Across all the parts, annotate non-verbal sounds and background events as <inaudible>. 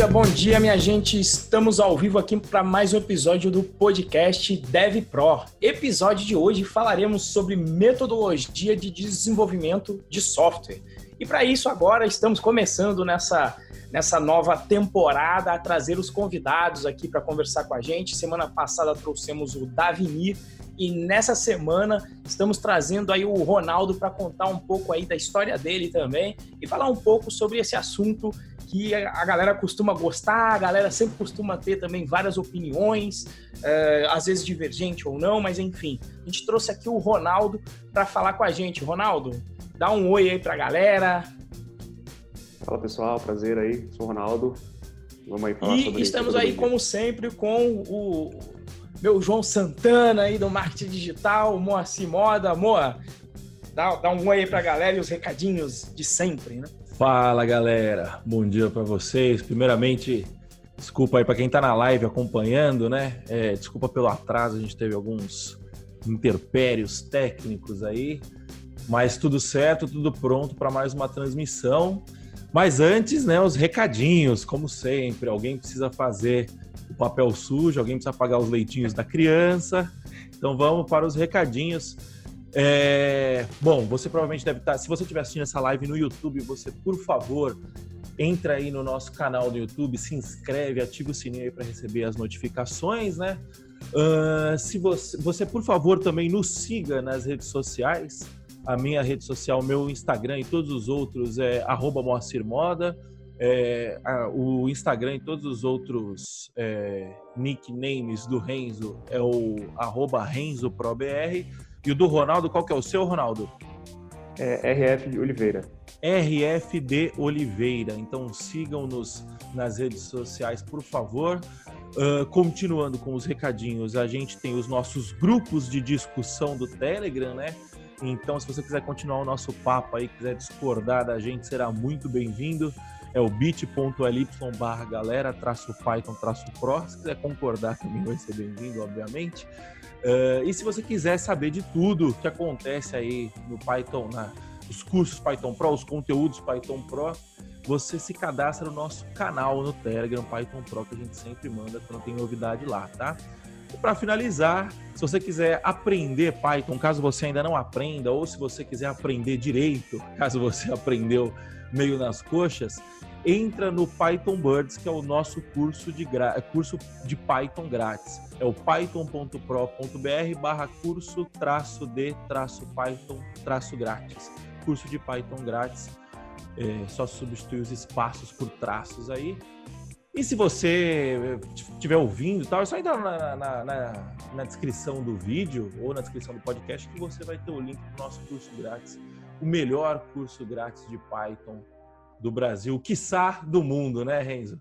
dia, bom dia, minha gente. Estamos ao vivo aqui para mais um episódio do podcast Dev Pro. Episódio de hoje falaremos sobre metodologia de desenvolvimento de software. E para isso agora estamos começando nessa nessa nova temporada a trazer os convidados aqui para conversar com a gente. Semana passada trouxemos o Davini e nessa semana estamos trazendo aí o Ronaldo para contar um pouco aí da história dele também e falar um pouco sobre esse assunto que a galera costuma gostar, a galera sempre costuma ter também várias opiniões, é, às vezes divergente ou não, mas enfim. A gente trouxe aqui o Ronaldo para falar com a gente. Ronaldo, dá um oi aí para a galera. Fala pessoal, prazer aí, sou o Ronaldo. Vamos aí falar e sobre estamos aí, como sempre, com o meu João Santana aí do marketing digital, Moacir Moda. Moa, dá, dá um oi aí para a galera e os recadinhos de sempre, né? Fala galera, bom dia para vocês. Primeiramente, desculpa aí para quem está na live acompanhando, né? É, desculpa pelo atraso, a gente teve alguns interpérios técnicos aí, mas tudo certo, tudo pronto para mais uma transmissão. Mas antes, né, os recadinhos, como sempre, alguém precisa fazer o papel sujo, alguém precisa pagar os leitinhos da criança. Então vamos para os recadinhos. É... Bom, você provavelmente deve estar. Se você estiver assistindo essa live no YouTube, você, por favor, entra aí no nosso canal do YouTube, se inscreve, ativa o sininho aí para receber as notificações, né? Uh, se você, você, por favor, também nos siga nas redes sociais. A minha rede social, meu Instagram e todos os outros é Moacir Moda. É, a, o Instagram e todos os outros é, nicknames do Renzo é o arroba RenzoProBR. E o do Ronaldo, qual que é o seu, Ronaldo? É RF Oliveira. RFD Oliveira. Então sigam-nos nas redes sociais, por favor. Uh, continuando com os recadinhos, a gente tem os nossos grupos de discussão do Telegram, né? Então, se você quiser continuar o nosso papo aí, quiser discordar da gente, será muito bem-vindo. É o bit.ly barra galera, traço Python, traço Pro. Se quiser concordar também vai ser bem-vindo, obviamente. Uh, e se você quiser saber de tudo que acontece aí no Python, na, os cursos Python Pro, os conteúdos Python Pro, você se cadastra no nosso canal no Telegram Python Pro, que a gente sempre manda quando tem novidade lá, tá? E para finalizar, se você quiser aprender Python, caso você ainda não aprenda, ou se você quiser aprender direito, caso você <laughs> aprendeu meio nas coxas, entra no Python Birds, que é o nosso curso de, curso de Python grátis. É o python.pro.br barra curso traço de traço Python traço grátis. Curso de Python grátis. É, só substitui os espaços por traços aí. E se você estiver ouvindo tal, é só entrar na, na, na, na, descrição do vídeo ou na descrição do podcast que você vai ter o link do nosso curso grátis. O melhor curso grátis de Python do Brasil, quiçá do mundo, né, Renzo?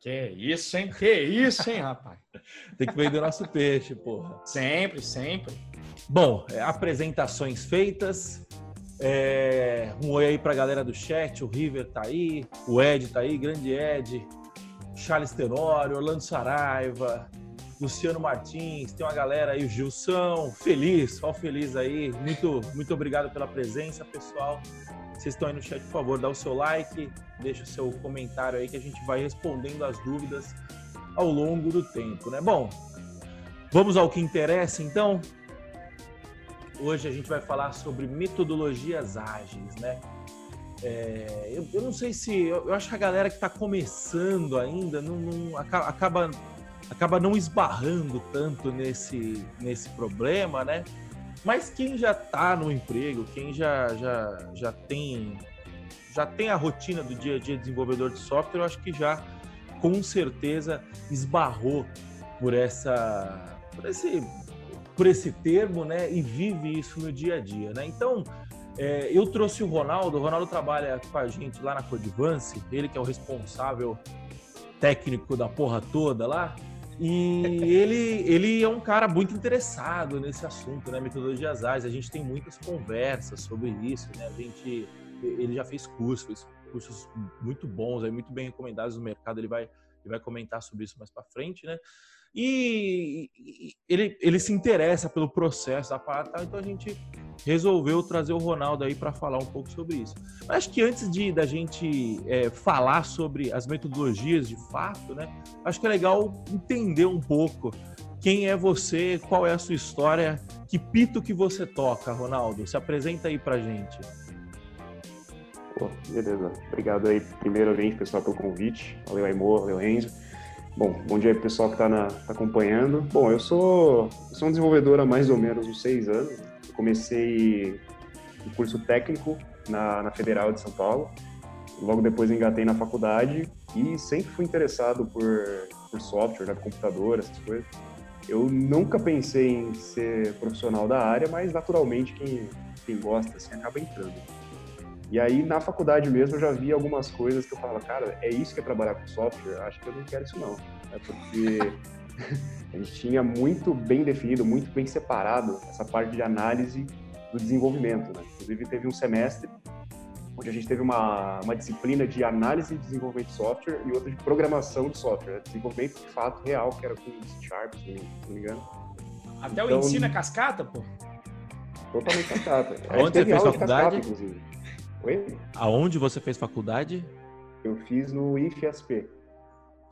Que isso, hein? Que isso, hein, rapaz? <laughs> Tem que vender nosso peixe, porra. Sempre, sempre. Bom, é, apresentações feitas. É, um oi aí pra galera do chat. O River tá aí, o Ed tá aí, grande Ed, Charles Tenório, Orlando Saraiva, Luciano Martins, tem uma galera aí, o Gilson, feliz, ó feliz aí. Muito, muito obrigado pela presença, pessoal. Vocês estão aí no chat, por favor, dá o seu like, deixa o seu comentário aí que a gente vai respondendo as dúvidas ao longo do tempo, né? Bom, vamos ao que interessa então. Hoje a gente vai falar sobre metodologias ágeis, né? É, eu, eu, não sei se. Eu, eu, acho que a galera que está começando ainda não, não, acaba, acaba não esbarrando tanto nesse, nesse problema, né? Mas quem já está no emprego, quem já, já, já tem já tem a rotina do dia a dia de desenvolvedor de software, eu acho que já com certeza esbarrou por essa por esse por esse termo, né? E vive isso no dia a dia, né? Então é, eu trouxe o Ronaldo. O Ronaldo trabalha com a gente lá na Codivance, ele que é o responsável técnico da porra toda lá. E ele, ele é um cara muito interessado nesse assunto, né? Metodologias ágeis. A gente tem muitas conversas sobre isso, né? A gente, ele já fez cursos, fez cursos muito bons, aí, muito bem recomendados no mercado. Ele vai, ele vai comentar sobre isso mais para frente, né? E, e ele, ele se interessa pelo processo da parada, então a gente resolveu trazer o Ronaldo aí para falar um pouco sobre isso. Mas acho que antes de da gente é, falar sobre as metodologias de fato, né? Acho que é legal entender um pouco quem é você, qual é a sua história, que pito que você toca, Ronaldo. Se apresenta aí pra gente. Pô, beleza. Obrigado aí, primeiramente, pessoal, pelo convite. Valeu, Aimor, valeu, Renzo. Bom, bom dia pessoal que está tá acompanhando. Bom, eu sou, sou um desenvolvedor há mais ou menos uns seis anos. Comecei o curso técnico na, na Federal de São Paulo. Logo depois engatei na faculdade e sempre fui interessado por, por software, né, computador, essas coisas. Eu nunca pensei em ser profissional da área, mas naturalmente quem, quem gosta assim, acaba entrando. E aí, na faculdade mesmo, eu já vi algumas coisas que eu falava, cara, é isso que é trabalhar com software? Acho que eu não quero isso não. É porque a gente tinha muito bem definido, muito bem separado essa parte de análise do desenvolvimento. Né? Inclusive, teve um semestre onde a gente teve uma, uma disciplina de análise e desenvolvimento de software e outra de programação de software, né? desenvolvimento de fato real, que era com C Sharp, se não me engano. Até então, o ensino é cascata, pô? Totalmente cascata. <laughs> Onde você fez faculdade? Cascata, Oi? Aonde você fez faculdade? Eu fiz no IFSP.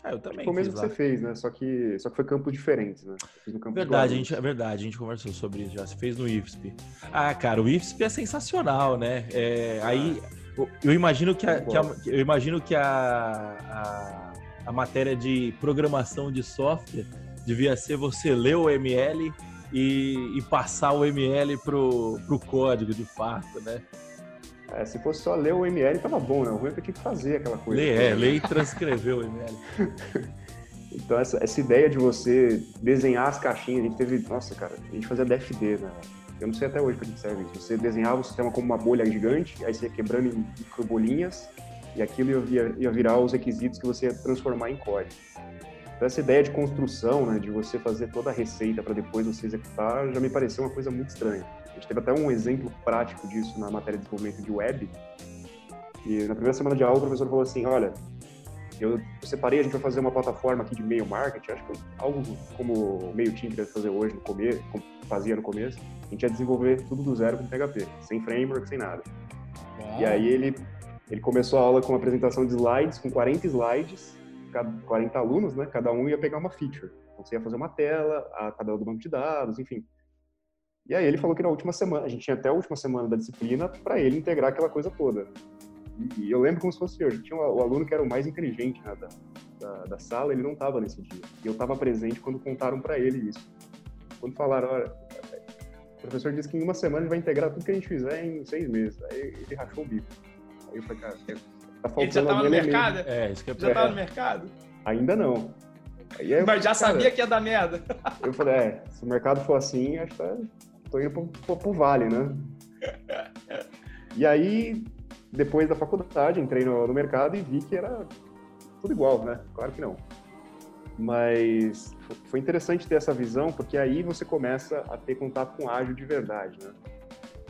Ah, eu também. Foi o mesmo que você fez, né? Só que, só que foi campos diferentes, né? fiz no campo verdade, a gente, é verdade, a gente conversou sobre isso já. Você fez no IFSP. Ah, cara, o IFSP é sensacional, né? É, aí eu imagino que a, que a, eu imagino que a, a, a, matéria de programação de software devia ser você ler o ML e, e passar o ML pro, pro código de fato, né? É, se fosse só ler o ML, tava bom, né? O ruim é tinha que fazer aquela coisa. Ler, é, ler e transcrever o ML. <laughs> então, essa, essa ideia de você desenhar as caixinhas, a gente teve. Nossa, cara, a gente fazia DFD, né? Eu não sei até hoje para que serve isso. Você desenhava o sistema como uma bolha gigante, aí você ia quebrando em micro bolinhas, e aquilo ia, ia virar os requisitos que você ia transformar em código. Então, essa ideia de construção, né, de você fazer toda a receita para depois você executar, já me pareceu uma coisa muito estranha. A gente teve até um exemplo prático disso na matéria de desenvolvimento de web. E na primeira semana de aula o professor falou assim, olha, eu separei, a gente vai fazer uma plataforma aqui de e-mail marketing, acho que algo como o time deve fazer hoje no começo, fazia no começo, a gente ia desenvolver tudo do zero com PHP, sem framework, sem nada. Uau. E aí ele, ele começou a aula com uma apresentação de slides, com 40 slides, 40 alunos, né? Cada um ia pegar uma feature. Então você ia fazer uma tela, a tabela do banco de dados, enfim. E aí ele falou que na última semana, a gente tinha até a última semana da disciplina para ele integrar aquela coisa toda. E eu lembro como se fosse hoje. Tinha o aluno que era o mais inteligente né, da, da, da, sala, ele não estava nesse dia. E eu estava presente quando contaram para ele isso. Quando falaram, olha, o professor disse que em uma semana ele vai integrar tudo que a gente fizer em seis meses. Aí ele rachou o bico. Aí eu falei, cara, tá faltando ele já estava no mercado? É, isso que é Já estava no mercado? Ainda não. Aí, Mas já cara, sabia que ia dar merda. Eu falei, é, se o mercado for assim, acho que tá, tô indo pro, pro, pro vale, né? E aí, depois da faculdade, entrei no, no mercado e vi que era tudo igual, né? Claro que não. Mas foi interessante ter essa visão, porque aí você começa a ter contato com ágil de verdade, né?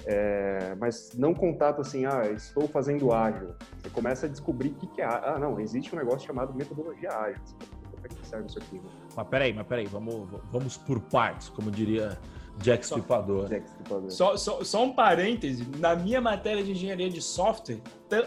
É, mas não contato assim, ah, estou fazendo ágil. Você começa a descobrir o que, que é. Ah, não, existe um negócio chamado metodologia ágil. Como é que serve isso aqui? Né? Mas peraí, mas peraí, vamos, vamos por partes, como diria Jack Stripador. Só, só, só, um parêntese, na minha matéria de engenharia de software,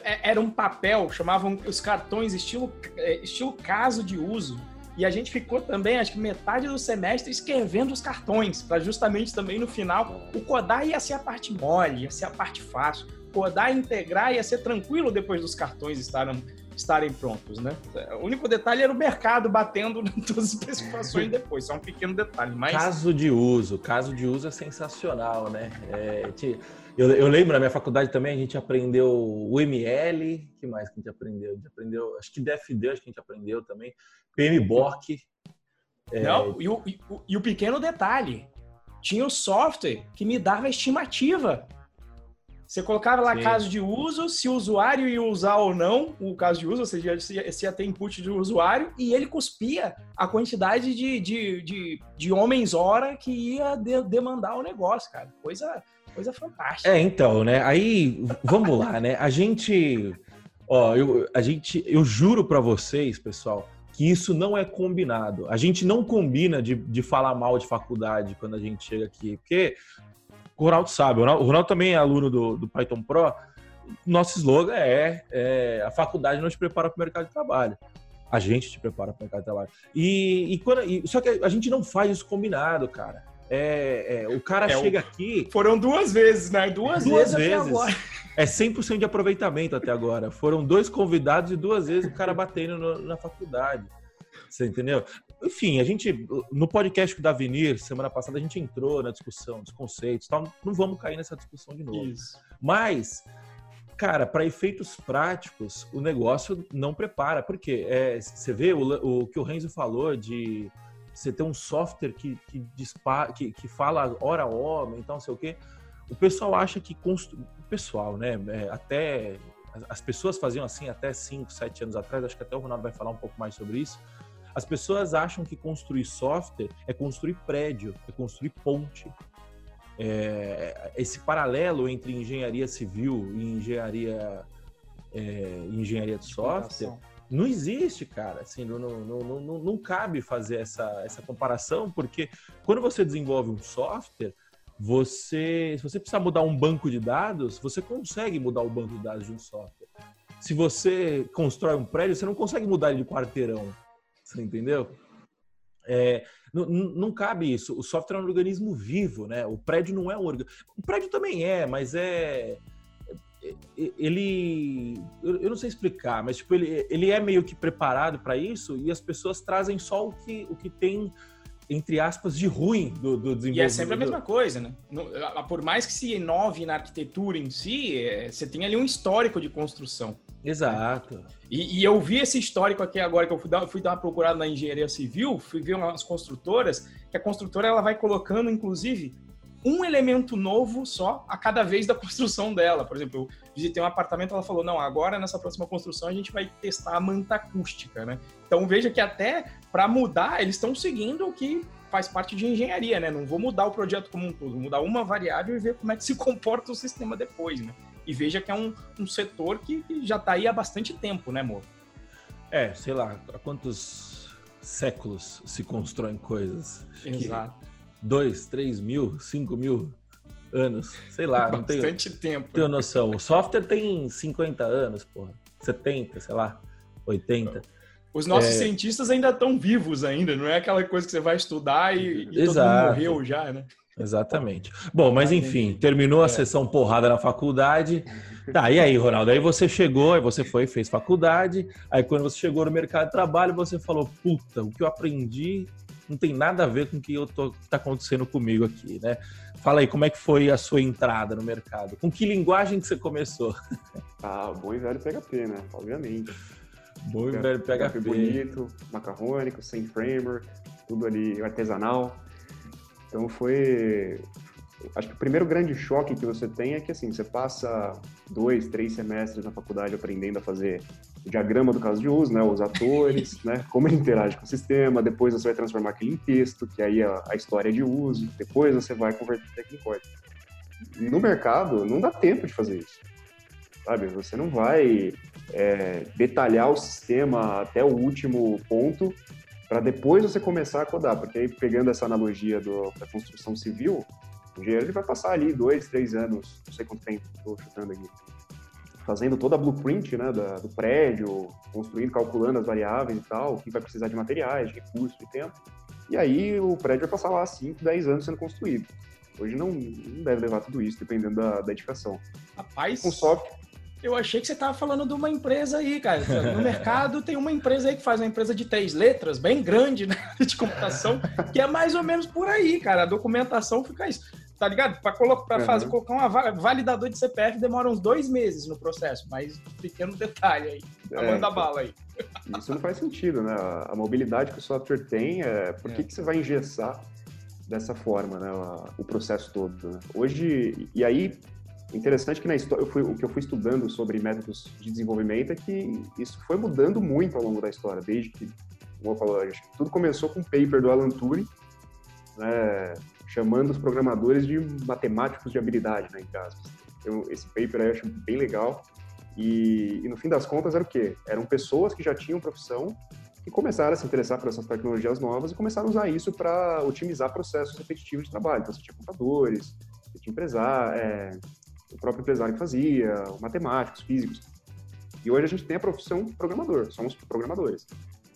é, era um papel, chamavam os cartões estilo, é, estilo caso de uso, e a gente ficou também, acho que metade do semestre, escrevendo os cartões, para justamente também no final, o codar ia ser a parte mole, ia ser a parte fácil, codar e integrar ia ser tranquilo depois dos cartões estarem estarem prontos, né? O único detalhe era o mercado batendo <laughs> em todas as especificações depois, só um pequeno detalhe. Mas... Caso de uso, caso de uso é sensacional, né? É, eu, eu, lembro na minha faculdade também, a gente aprendeu o ML, que mais que a gente aprendeu? A gente aprendeu, acho que DFD, acho que a gente aprendeu também, PMBOK. É... Não, e o, e, e o pequeno detalhe, tinha o software que me dava estimativa você colocava lá Sim. caso de uso, se o usuário ia usar ou não o caso de uso, ou seja, se ia ter input do usuário, e ele cuspia a quantidade de, de, de, de homens-hora que ia de, demandar o negócio, cara. Coisa, coisa fantástica. É, então, né? Aí, vamos lá, né? A gente. Ó, eu, a gente, eu juro para vocês, pessoal, que isso não é combinado. A gente não combina de, de falar mal de faculdade quando a gente chega aqui, porque O Ronaldo sabe. O Ronaldo, o Ronaldo também é aluno do, do Python Pro. Nosso slogan é, é, a faculdade não te prepara para o mercado de trabalho. A gente te prepara para o mercado de trabalho. E, e, quando, e, só que a gente não faz isso combinado, cara. É, é, o cara é, chega aqui. Foram duas vezes, né? Duas, duas vezes. vezes. É 100% de aproveitamento até agora. Foram dois convidados e duas vezes o cara batendo no, na faculdade. Você entendeu? Enfim, a gente, no podcast da Avenir, semana passada, a gente entrou na discussão dos conceitos tal. Não vamos cair nessa discussão de novo. Isso. Mas, cara, para efeitos práticos, o negócio não prepara. Por quê? É, você vê o, o que o Renzo falou de você ter um software que, que, dispara, que, que fala hora homem, então não sei o quê. O pessoal acha que constru... o pessoal, né? É, até as pessoas faziam assim até 5, 7 anos atrás, acho que até o Ronaldo vai falar um pouco mais sobre isso. As pessoas acham que construir software é construir prédio, é construir ponte. É, esse paralelo entre engenharia civil e engenharia, é, engenharia de software não existe, cara. Assim, não, não, não, não, cabe fazer essa, essa comparação, porque quando você desenvolve um software, você, se você precisar mudar um banco de dados, você consegue mudar o banco de dados de um software. Se você constrói um prédio, você não consegue mudar ele de quarteirão. Você entendeu? É, não, não, cabe isso. O software é um organismo vivo, né? O prédio não é um organismo. O prédio também é, mas é. Ele. Eu não sei explicar, mas tipo, ele, ele é meio que preparado para isso e as pessoas trazem só o que, o que tem entre aspas, de ruim do, do desenvolvimento. E é sempre a mesma coisa, né? Por mais que se inove na arquitetura em si, é, você tem ali um histórico de construção. Exato. E, e, eu vi esse histórico aqui agora que eu fui dar, fui dar uma procurada na engenharia civil, fui ver umas construtoras, que a construtora ela vai colocando, inclusive, um elemento novo só a cada vez da <laughs> construção dela. Por exemplo, eu visitei um apartamento, ela falou: não, agora nessa próxima construção a gente vai testar a manta acústica, né? Então veja que até para mudar, eles estão seguindo o que faz parte de engenharia, né? Não vou mudar o projeto como um todo, vou mudar uma variável e ver como é que se <laughs> comporta o sistema depois, né? E veja que é um, um setor que, que já está aí há bastante tempo, né, amor? É, sei lá, há quantos séculos se constroem coisas? Exato. Dois, três mil, cinco mil anos, sei lá. Bastante não tenho, tempo. Tenho noção. O software tem 50 anos, porra. 70, sei lá, 80. Os nossos é... cientistas ainda estão vivos ainda, não é aquela coisa que você vai estudar e, e todo mundo morreu já, né? Exatamente. Bom, mas enfim, terminou a é. sessão porrada na faculdade. Tá, e aí, Ronaldo? Aí você chegou, aí você foi, fez faculdade. Aí quando você chegou no mercado de trabalho, você falou: puta, o que eu aprendi não tem nada a ver com o que eu tô, tá acontecendo comigo aqui, né? Fala aí, como é que foi a sua entrada no mercado? Com que linguagem que você começou? Ah, bom e velho PHP, né? Obviamente. Bom e velho PHP. PHP bonito, macarrônico, sem framework, tudo ali artesanal. Então foi. Acho que o primeiro grande choque que você tem é que assim, você passa dois, três semestres na faculdade aprendendo a fazer o diagrama do caso de uso, né, os atores, <laughs> né, como ele interage com o sistema, depois você vai transformar aquilo em texto, que aí é a história de uso, depois você vai converter em código. No mercado, não dá tempo de fazer isso. Sabe? Você não vai é, detalhar o sistema até o último ponto para depois você começar a codar, porque aí pegando essa analogia do, da construção civil, o engenheiro ele vai passar ali dois, três anos, não sei quanto tempo, estou chutando aqui, fazendo toda a blueprint né, da, do prédio, construindo, calculando as variáveis e tal, o que vai precisar de materiais, de recursos, de tempo. E aí o prédio vai passar lá 5, 10 anos sendo construído. Hoje não, não deve levar tudo isso, dependendo da, da edificação. Rapaz, com software, eu achei que você estava falando de uma empresa aí, cara. No mercado tem uma empresa aí que faz uma empresa de três letras, bem grande, né? <laughs> De computação, que é mais ou menos por aí, cara. A documentação fica isso. Tá ligado? Para colocar, uhum. fazer, colocar um validador de CPF demora uns dois meses no processo, mas pequeno detalhe aí. É, manda bala aí. Isso não faz sentido, né? A mobilidade que o software tem, é, por que, é. que você vai engessar dessa forma, né? O processo todo. Né? Hoje, e aí Interessante que na história, eu fui, o que eu fui estudando sobre métodos de desenvolvimento é que isso foi mudando muito ao longo da história, desde que, como eu falo, tudo começou com um paper do Alan Turing, né, chamando os programadores de matemáticos de habilidade, né, em aspas. Então, esse paper aí eu acho bem legal. E, e, no fim das contas era o quê? Eram pessoas que já tinham profissão e começaram a se interessar por essas tecnologias novas e começaram a usar isso para otimizar processos repetitivos de trabalho. Então você tinha computadores, tinha empresário, é, o próprio empresário que fazia, matemáticos, físicos. E hoje a gente tem a profissão programador, somos programadores.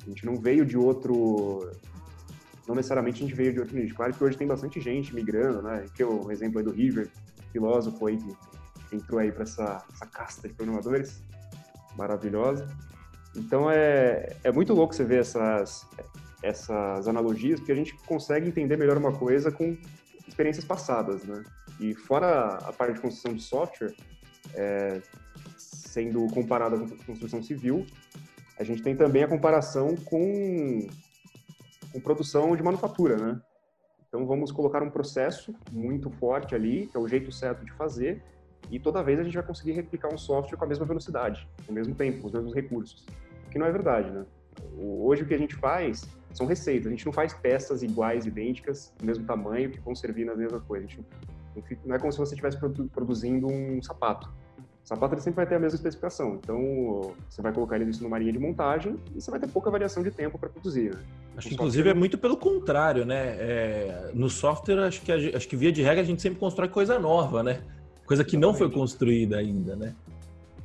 A gente não veio de outro. Não necessariamente a gente veio de outro nicho. Claro que hoje tem bastante gente migrando, né? É o exemplo aí do River, filósofo aí que entrou aí para essa, essa casta de programadores maravilhosa. Então é, é muito louco você ver essas, essas analogias, porque a gente consegue entender melhor uma coisa com experiências passadas, né? E fora a parte de construção de software, é, sendo comparada com a construção civil, a gente tem também a comparação com, com produção de manufatura, né? Então vamos colocar um processo muito forte ali, que é o jeito certo de fazer, e toda vez a gente vai conseguir replicar um software com a mesma velocidade, ao mesmo tempo, com os mesmos recursos. O que não é verdade, né? Hoje o que a gente faz são receitas, a gente não faz peças iguais, idênticas, do mesmo tamanho, que vão servir nas mesmas coisas. Não é como se você estivesse produzindo um sapato. O sapato ele sempre vai ter a mesma especificação, então você vai colocar ele numa linha de montagem e você vai ter pouca variação de tempo para produzir. Né? Acho que, inclusive, é muito pelo contrário, né? É, no software, acho que, acho que via de regra a gente sempre constrói coisa nova, né? Coisa que Exatamente. não foi construída ainda, né?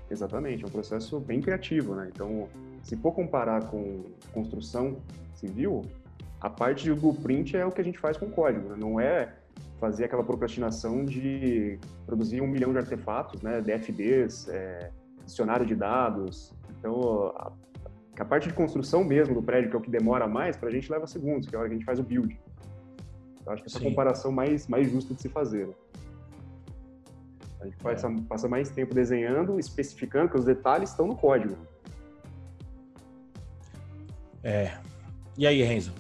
Exatamente, é um processo bem criativo, né? Então, se for comparar com construção civil, a parte de blueprint é o que a gente faz com código, né? não é fazer aquela procrastinação de produzir um milhão de artefatos, né? DFDs, é, dicionário de dados. Então, a, a, parte de construção mesmo do prédio, que é o que demora mais, para a gente leva segundos, que é a hora que a gente faz o build. Eu acho que essa Sim. comparação mais, mais justa de se fazer. Né? A gente passa, é. passa mais tempo desenhando, especificando, que os detalhes estão no código. É. E aí, Renzo?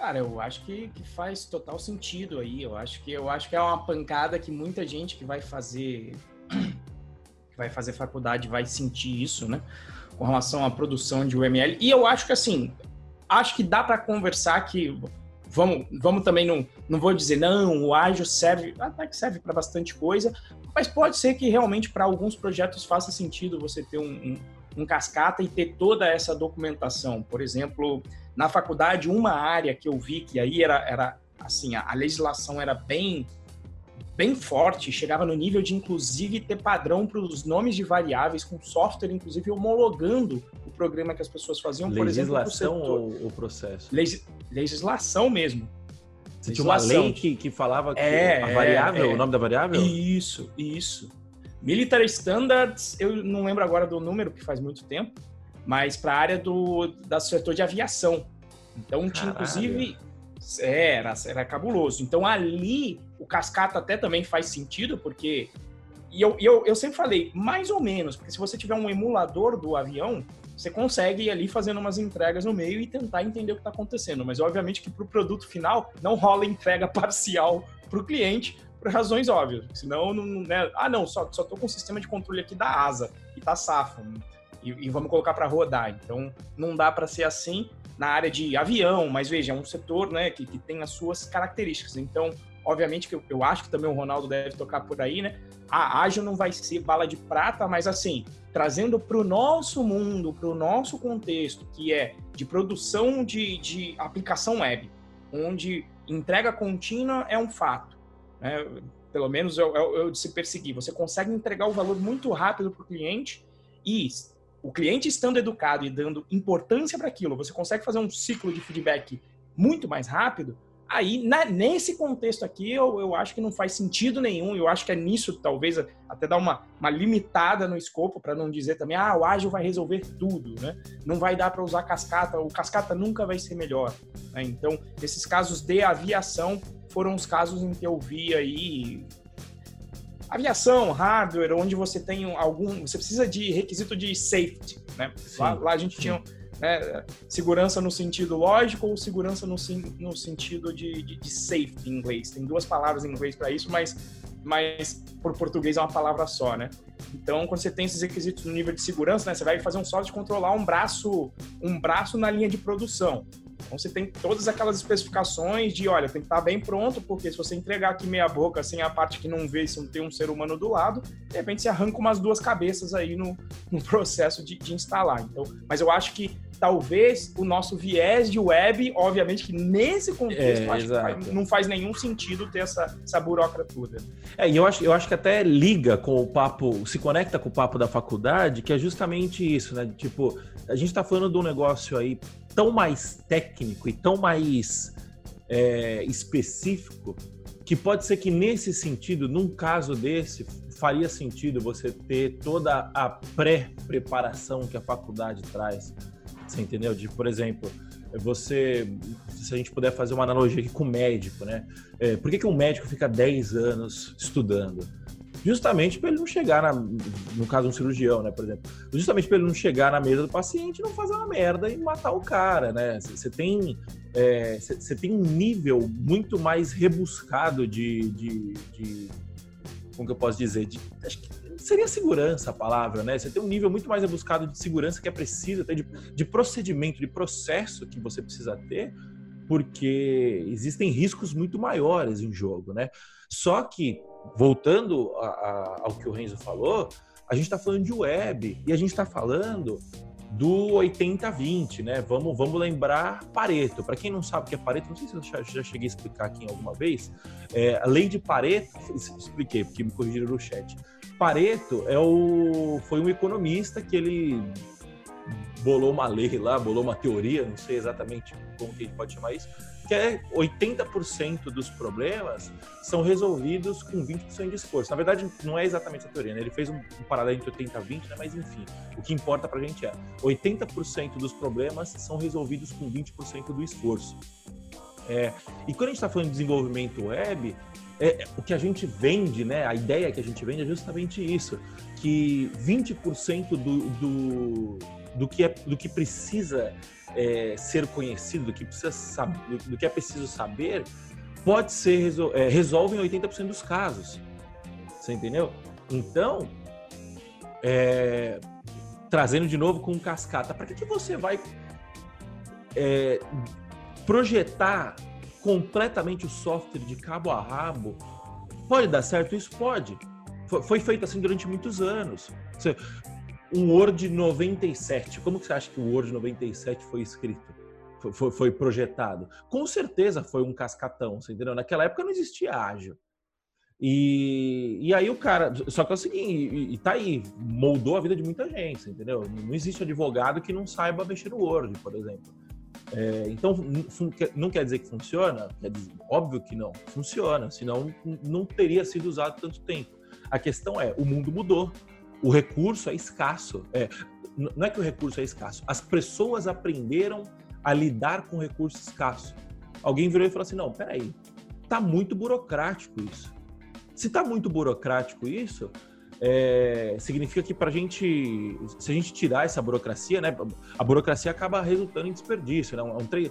Cara, eu acho que, que faz total sentido aí. Eu acho que eu acho que é uma pancada que muita gente que vai fazer que vai fazer faculdade vai sentir isso, né? Com relação à produção de UML. E eu acho que assim, acho que dá para conversar que vamos, vamos também não, não vou dizer não, o ágil serve, até que serve para bastante coisa, mas pode ser que realmente para alguns projetos faça sentido você ter um, um, um, cascata e ter toda essa documentação. Por exemplo, na faculdade, uma área que eu vi que aí era, era assim, a, a legislação era bem bem forte, chegava no nível de inclusive ter padrão para os nomes de variáveis com software, inclusive homologando o programa que as pessoas faziam, legislação por exemplo, ou o processo? Legis, legislação mesmo. Você tinha uma lei que, que falava que é, a variável, é, é. o nome da variável? Isso, isso. Military Standards, eu não lembro agora do número, que faz muito tempo, mas para a área do, da setor de aviação. Então, tinha, inclusive, é, era, era cabuloso. Então ali o cascata até também faz sentido, porque. E eu, eu, eu sempre falei, mais ou menos, porque se você tiver um emulador do avião, você consegue ir ali fazendo umas entregas no meio e tentar entender o que está acontecendo. Mas obviamente que para o produto final não rola entrega <laughs> parcial para o cliente, por razões óbvias. Senão, não, né? ah, não, só, só tô com o sistema de controle aqui da asa e tá safo. E, e vamos colocar para rodar. Então, não dá para ser assim na área de avião, mas veja, é um setor né, que, que tem as suas características. Então, obviamente que eu, eu, acho que também o Ronaldo deve tocar por aí, né? A ágil não vai ser bala de prata, mas assim, trazendo para o nosso mundo, para o nosso contexto, que é de produção de, de aplicação web, onde entrega contínua é um fato. Né? Pelo menos eu, eu, eu se perseguir. Você consegue entregar o valor muito rápido para o cliente e o cliente estando educado e dando importância para aquilo, você consegue fazer um ciclo de feedback muito mais rápido, aí na, nesse contexto aqui eu, eu acho que não faz sentido nenhum. Eu acho que é nisso talvez até dar uma, uma limitada no escopo para não dizer também, ah, o ágil vai resolver tudo, né? Não vai dar para usar cascata, o cascata nunca vai ser melhor. Né? Então, esses casos de aviação foram os casos em que eu vi aí aviação, hardware, onde você tem algum, você precisa de requisito de safety, né? Lá, lá, a gente sim. tinha né, segurança no sentido lógico ou segurança no, no sentido de, de, de safety em inglês. Tem duas palavras em inglês para isso, mas, mas por português é uma palavra só, né? Então, quando você tem esses requisitos no nível de segurança, né, você vai fazer um software controlar um braço, um braço na linha de produção. Então você tem todas aquelas especificações de, olha, tem que estar bem pronto, porque se você entregar aqui meia boca, sem a parte que não vê, se não tem um ser humano do lado, de repente você arranca umas duas cabeças aí no, no <laughs> processo de, de instalar. Então, mas eu acho que talvez o nosso viés de web, obviamente que nesse contexto é, faz, não faz nenhum sentido ter essa, essa burocracia toda. É, e eu acho, eu acho que até liga com o papo, se conecta com o papo da faculdade, que é justamente isso, né? Tipo, a gente está falando de um negócio aí tão mais técnico e tão mais é, específico que pode ser que nesse sentido, num caso desse, faria sentido você ter toda a pré-preparação que a faculdade traz. Você entendeu? De, por exemplo, você, se a gente puder fazer uma analogia aqui com o médico, né? É, por que, que um médico fica 10 anos estudando? Justamente para ele não chegar na, no caso um cirurgião, né, por exemplo, justamente para ele não chegar na mesa do paciente, não fazer uma merda e matar o cara, né? Você tem você é, tem um nível muito mais rebuscado de, de, de, como que eu posso dizer, de, acho que seria segurança a palavra, né? Você tem um nível muito mais rebuscado de segurança que é preciso, até de, de procedimento, de processo que você precisa ter, porque existem riscos muito maiores em jogo, né? Só que voltando a, a, ao que o Renzo falou, a gente está falando de web e a gente está falando do 80-20, né? Vamos, vamos lembrar Pareto. Para quem não sabe o que é Pareto, não sei se eu já, já cheguei a explicar aqui alguma vez. É, a lei de Pareto, expliquei, porque me corrigiram no chat. Pareto é o, foi um economista que ele bolou uma lei lá, bolou uma teoria, não sei exatamente como que a gente pode chamar isso, que é 80% dos problemas são resolvidos com 20% de esforço. Na verdade, não é exatamente essa teoria, né? Ele fez um, um paralelo entre 80 e 20, né? mas enfim, o que importa pra gente é 80% dos problemas são resolvidos com 20% do esforço. É, e quando a gente está falando de desenvolvimento web, é, o que a gente vende, né? A ideia que a gente vende é justamente isso, que 20% do, do, do, que, é, do que precisa é, ser conhecido, do que, precisa do que é preciso saber, pode ser é, resolve em 80% dos casos. Você entendeu? Então, é, trazendo de novo com cascata, para que, que você vai é, projetar completamente o software de cabo a rabo? Pode dar certo? Isso pode. Foi, feito assim durante muitos anos. Um Word 97. Como você acha que o Word 97 foi escrito? Foi, foi, foi, projetado? Com certeza foi um cascatão, você entendeu? Naquela época não existia ágil. E, e aí o cara. Só que é o seguinte, e, e tá aí, moldou a vida de muita gente, entendeu? Não existe advogado que não saiba mexer no Word, por exemplo. É, então, não quer dizer que funciona? Dizer, óbvio que não. Funciona, senão não teria sido usado tanto tempo. A questão é, o mundo mudou o recurso é escasso. É, não é que o recurso é escasso, as pessoas aprenderam a lidar com recurso escasso. Alguém virou e falou assim: não, peraí, tá muito burocrático isso. Se tá muito burocrático isso, é, significa que para gente, se a gente tirar essa burocracia, né, a burocracia acaba resultando em desperdício, né, é um trade,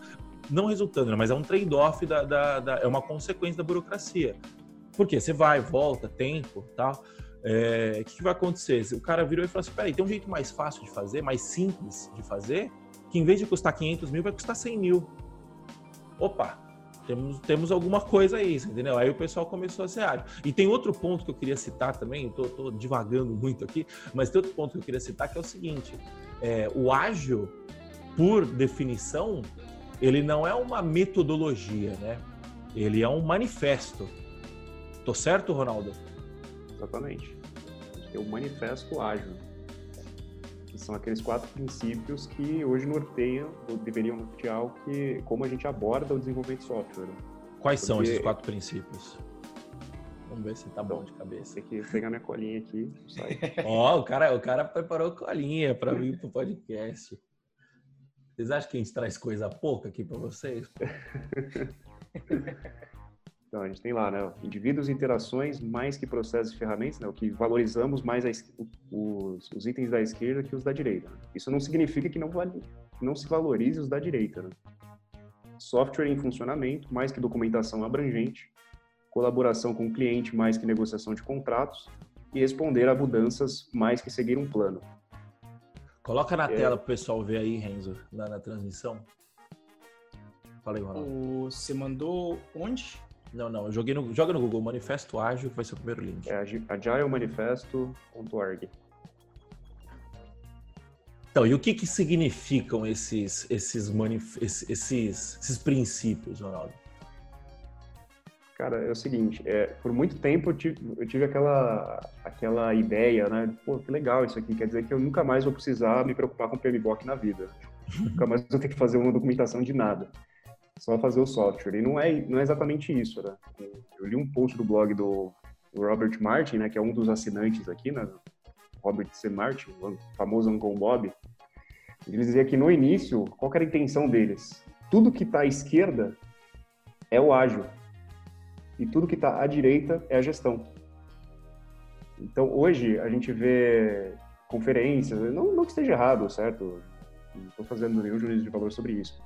não resultando, né, mas é um trade-off da, da, da, é uma consequência da burocracia. Porque você vai, volta, tempo, tal. É, o que, que, vai acontecer? O cara virou e falou assim: peraí, tem um jeito mais fácil de fazer, mais simples de fazer, que em vez de custar 500 mil, vai custar 100 mil. Opa, temos, temos alguma coisa aí, entendeu? Aí o pessoal começou a ser ágil. E tem outro ponto que eu queria citar também, estou divagando muito aqui, mas tem outro ponto que eu queria citar que é o seguinte: é, o ágil, por definição, ele não é uma metodologia, né? Ele é um manifesto. Tô certo, Ronaldo? Exatamente. A gente tem o Manifesto Ágil, que são aqueles quatro princípios que hoje norteiam, ou deveriam nortear o que, como a gente aborda o desenvolvimento de software. Quais Porque... são esses quatro princípios? Vamos ver se tá bom de cabeça. Tem que pegar minha colinha aqui. <laughs> Ó, oh, o, cara, o cara preparou colinha para vir pro podcast. Vocês acham que a gente traz coisa pouca aqui para vocês? <laughs> Então, a gente tem lá, né, indivíduos e interações mais que processos e ferramentas, né, o que valorizamos mais a, os, os, itens da esquerda que os da direita. Isso não significa que não, vale, não se valorize os da direita. Né? Software em funcionamento, mais que documentação abrangente, colaboração com o cliente, mais que negociação de contratos, e responder a mudanças, mais que seguir um plano. Coloca na é... tela para o pessoal ver aí, Renzo, na, na transmissão. Fala aí, Ronaldo. O... Você mandou onde? Não, não, eu joguei no, joga no Google Manifesto Ágil, que vai ser o primeiro link. É agilemanifesto.org. Então, e o que, que significam esses, esses, esses, esses princípios, Ronaldo? Cara, é o seguinte, é, por muito tempo eu tive, eu tive, aquela, aquela ideia, né? Pô, que legal isso aqui, quer dizer que eu nunca mais vou precisar me preocupar com PMBOK na vida. nunca mais vou ter que fazer uma documentação de nada. Só fazer o software. E não é, não é exatamente isso, né? Eu li um post do blog do, Robert Martin, né? Que é um dos assinantes aqui, né? Robert C. Martin, o famoso Uncle Bob. Ele dizia que no início, qual era a intenção deles? Tudo que está à esquerda é o ágil e tudo que está à direita é a gestão. Então, hoje, a gente vê conferências, não, não que esteja errado, certo? Não estou fazendo nenhum juízo de valor sobre isso.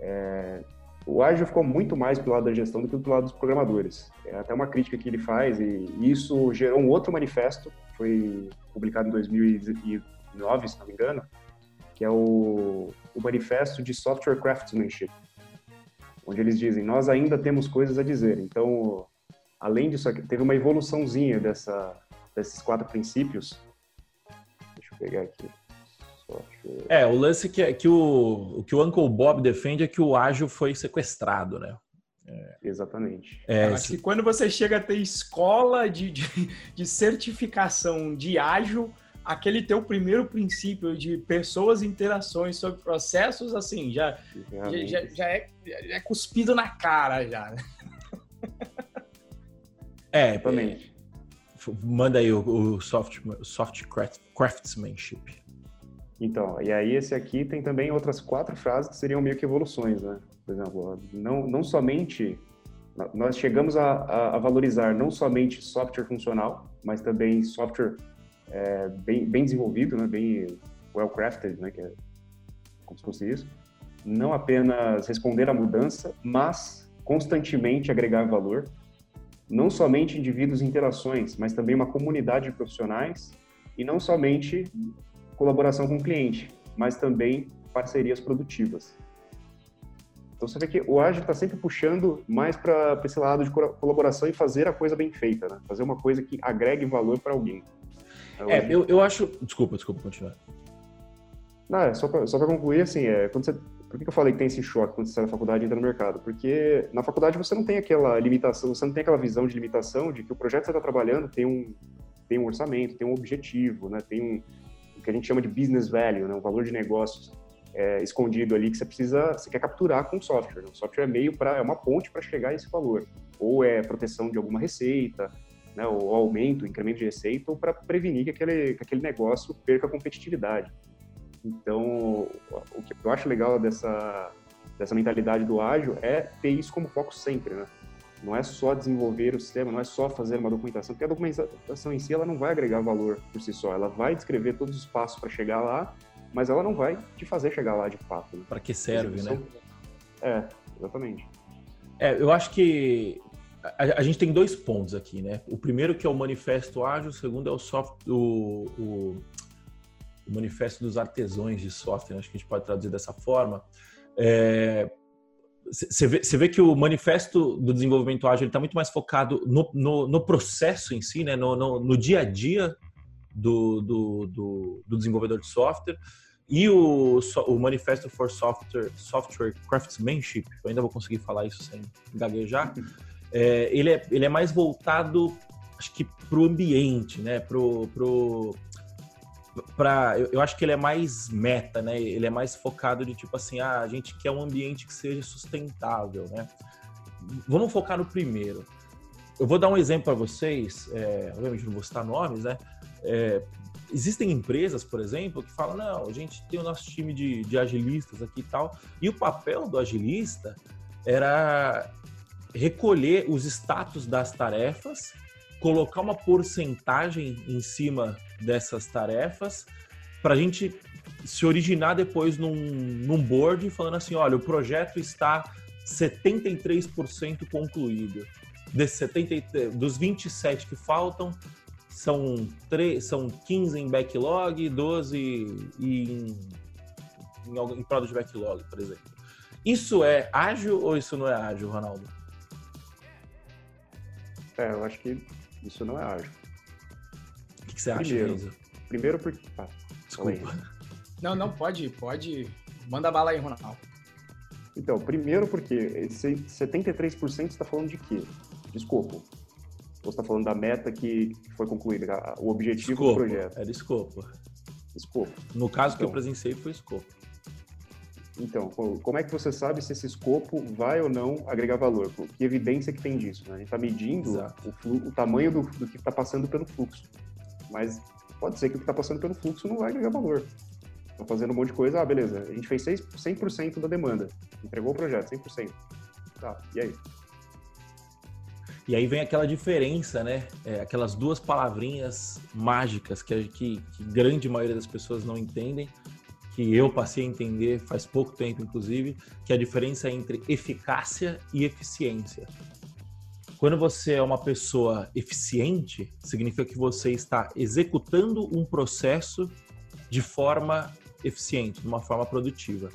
É, o ágil ficou muito mais pelo lado da gestão do que do lado dos programadores. É até uma crítica que ele faz e isso gerou um outro manifesto, foi publicado em 2009, se não me engano, que é o, o Manifesto de Software Craftsmanship onde eles dizem: Nós ainda temos coisas a dizer. Então, além disso, teve uma evoluçãozinha dessa, desses quatro princípios. Deixa eu pegar aqui. É, o lance que, que, o, que o Uncle Bob defende é que o ágil foi sequestrado, né? É. Exatamente. É, acho que quando você chega a ter escola de, de, de certificação de ágil, aquele teu primeiro princípio de pessoas e interações sobre processos, assim, já, já, já, já, é, já é cuspido na cara já. Né? É, exatamente. Manda aí o, o soft, soft craftsmanship. Então, e aí esse aqui tem também outras quatro frases que seriam meio que evoluções, né? Por exemplo, não, não somente nós chegamos a, a, a valorizar não somente software funcional, mas também software é, bem, bem desenvolvido, né, bem well-crafted, né, que é como se fosse isso. Não apenas responder à mudança, mas constantemente agregar valor. Não somente indivíduos e interações, mas também uma comunidade de profissionais e não somente colaboração com o cliente, mas também parcerias produtivas. Então você vê que o ágil está sempre puxando mais para esse lado de colaboração e fazer a coisa bem feita, né? fazer uma coisa que agregue valor para alguém. É, eu, eu acho. Desculpa, desculpa, continuar. Não, é, só para concluir, assim, é, quando você, por que eu falei que tem esse choque quando você sai da faculdade e entra no mercado? Porque na faculdade você não tem aquela limitação, você não tem aquela visão de limitação de que o projeto que você está trabalhando tem um, tem um orçamento, tem um objetivo, né, tem um, que a gente chama de business value, né, um valor de negócios é, escondido ali que você precisa, você quer capturar com o software. Né? O software é meio para, é uma ponte para chegar a esse valor. Ou é proteção de alguma receita, né, o aumento, incremento de receita, ou para prevenir que aquele, que aquele negócio perca competitividade. Então, o que eu acho legal dessa, dessa mentalidade do ágil é ter isso como foco sempre, né? Não é só desenvolver o sistema, não é só fazer uma documentação, porque a documentação em si ela não vai agregar valor por si só. Ela vai descrever todos os passos para chegar lá, mas ela não vai te fazer chegar lá de fato. Né? Para que serve, né? É, exatamente. É, eu acho que a, a, gente tem dois pontos aqui, né? O primeiro que é o manifesto ágil, o segundo é o soft, o, o, o manifesto dos artesãos de software, acho que a gente pode traduzir dessa forma. Você vê, vê, que o manifesto do desenvolvimento ágil está muito mais focado no, no, no, processo em si, né? no, no, no dia a dia do, do, do, do, desenvolvedor de software. E o, o Manifesto for Software, Software Craftsmanship, eu ainda vou conseguir falar isso sem gaguejar, é, ele, é, ele é mais voltado, acho que, para o ambiente, né? Pro, pro, pra, eu, eu, acho que ele é mais meta, né? Ele é mais focado de tipo assim, ah, a gente quer um ambiente que seja sustentável, né? Vamos focar no primeiro. Eu vou dar um exemplo para vocês, é, obviamente não vou citar nomes, né? É, existem empresas, por exemplo, que falam, não, a gente tem o nosso time de, de agilistas aqui e tal, e o papel do agilista era recolher os status das tarefas, colocar uma porcentagem em cima dessas tarefas, para a gente se originar depois num, num board falando assim: olha, o projeto está 73% concluído. Desses 70, dos 27 que faltam, são, 3, são 15 em backlog, 12 em, em, em, product backlog, por exemplo. Isso é ágil ou isso não é ágil, Ronaldo? É, eu acho que isso não é ágil. O que, que você acha, Primeiro. Renzo? Primeiro porque. Ah, Desculpa. Não, não, pode, pode. Manda bala aí, Ronaldo. Então, primeiro porque esse 73% você está falando de quê? De escopo. Ou você está falando da meta que foi concluída, o objetivo Escopo. do projeto? Era escopo. Escopo. No caso que eu Então. presenciei foi escopo. Então, co- como é que você sabe se esse escopo vai ou não agregar valor? Que evidência que tem disso? né? A gente está medindo o, o tamanho do, do que está passando pelo fluxo. Mas pode ser que o que está passando pelo fluxo não vai agregar valor. Está fazendo um monte de coisa, ah, beleza, a gente fez 6 100% da demanda, entregou o projeto, 100%. Tá, e aí? E aí vem aquela diferença, né? É, aquelas duas palavrinhas mágicas que, a- que, que grande maioria das pessoas não entendem, que eu passei a entender faz pouco tempo, inclusive, que é a diferença entre eficácia e eficiência. Quando você é uma pessoa eficiente, significa que você está executando um processo de forma eficiente, de uma forma produtiva.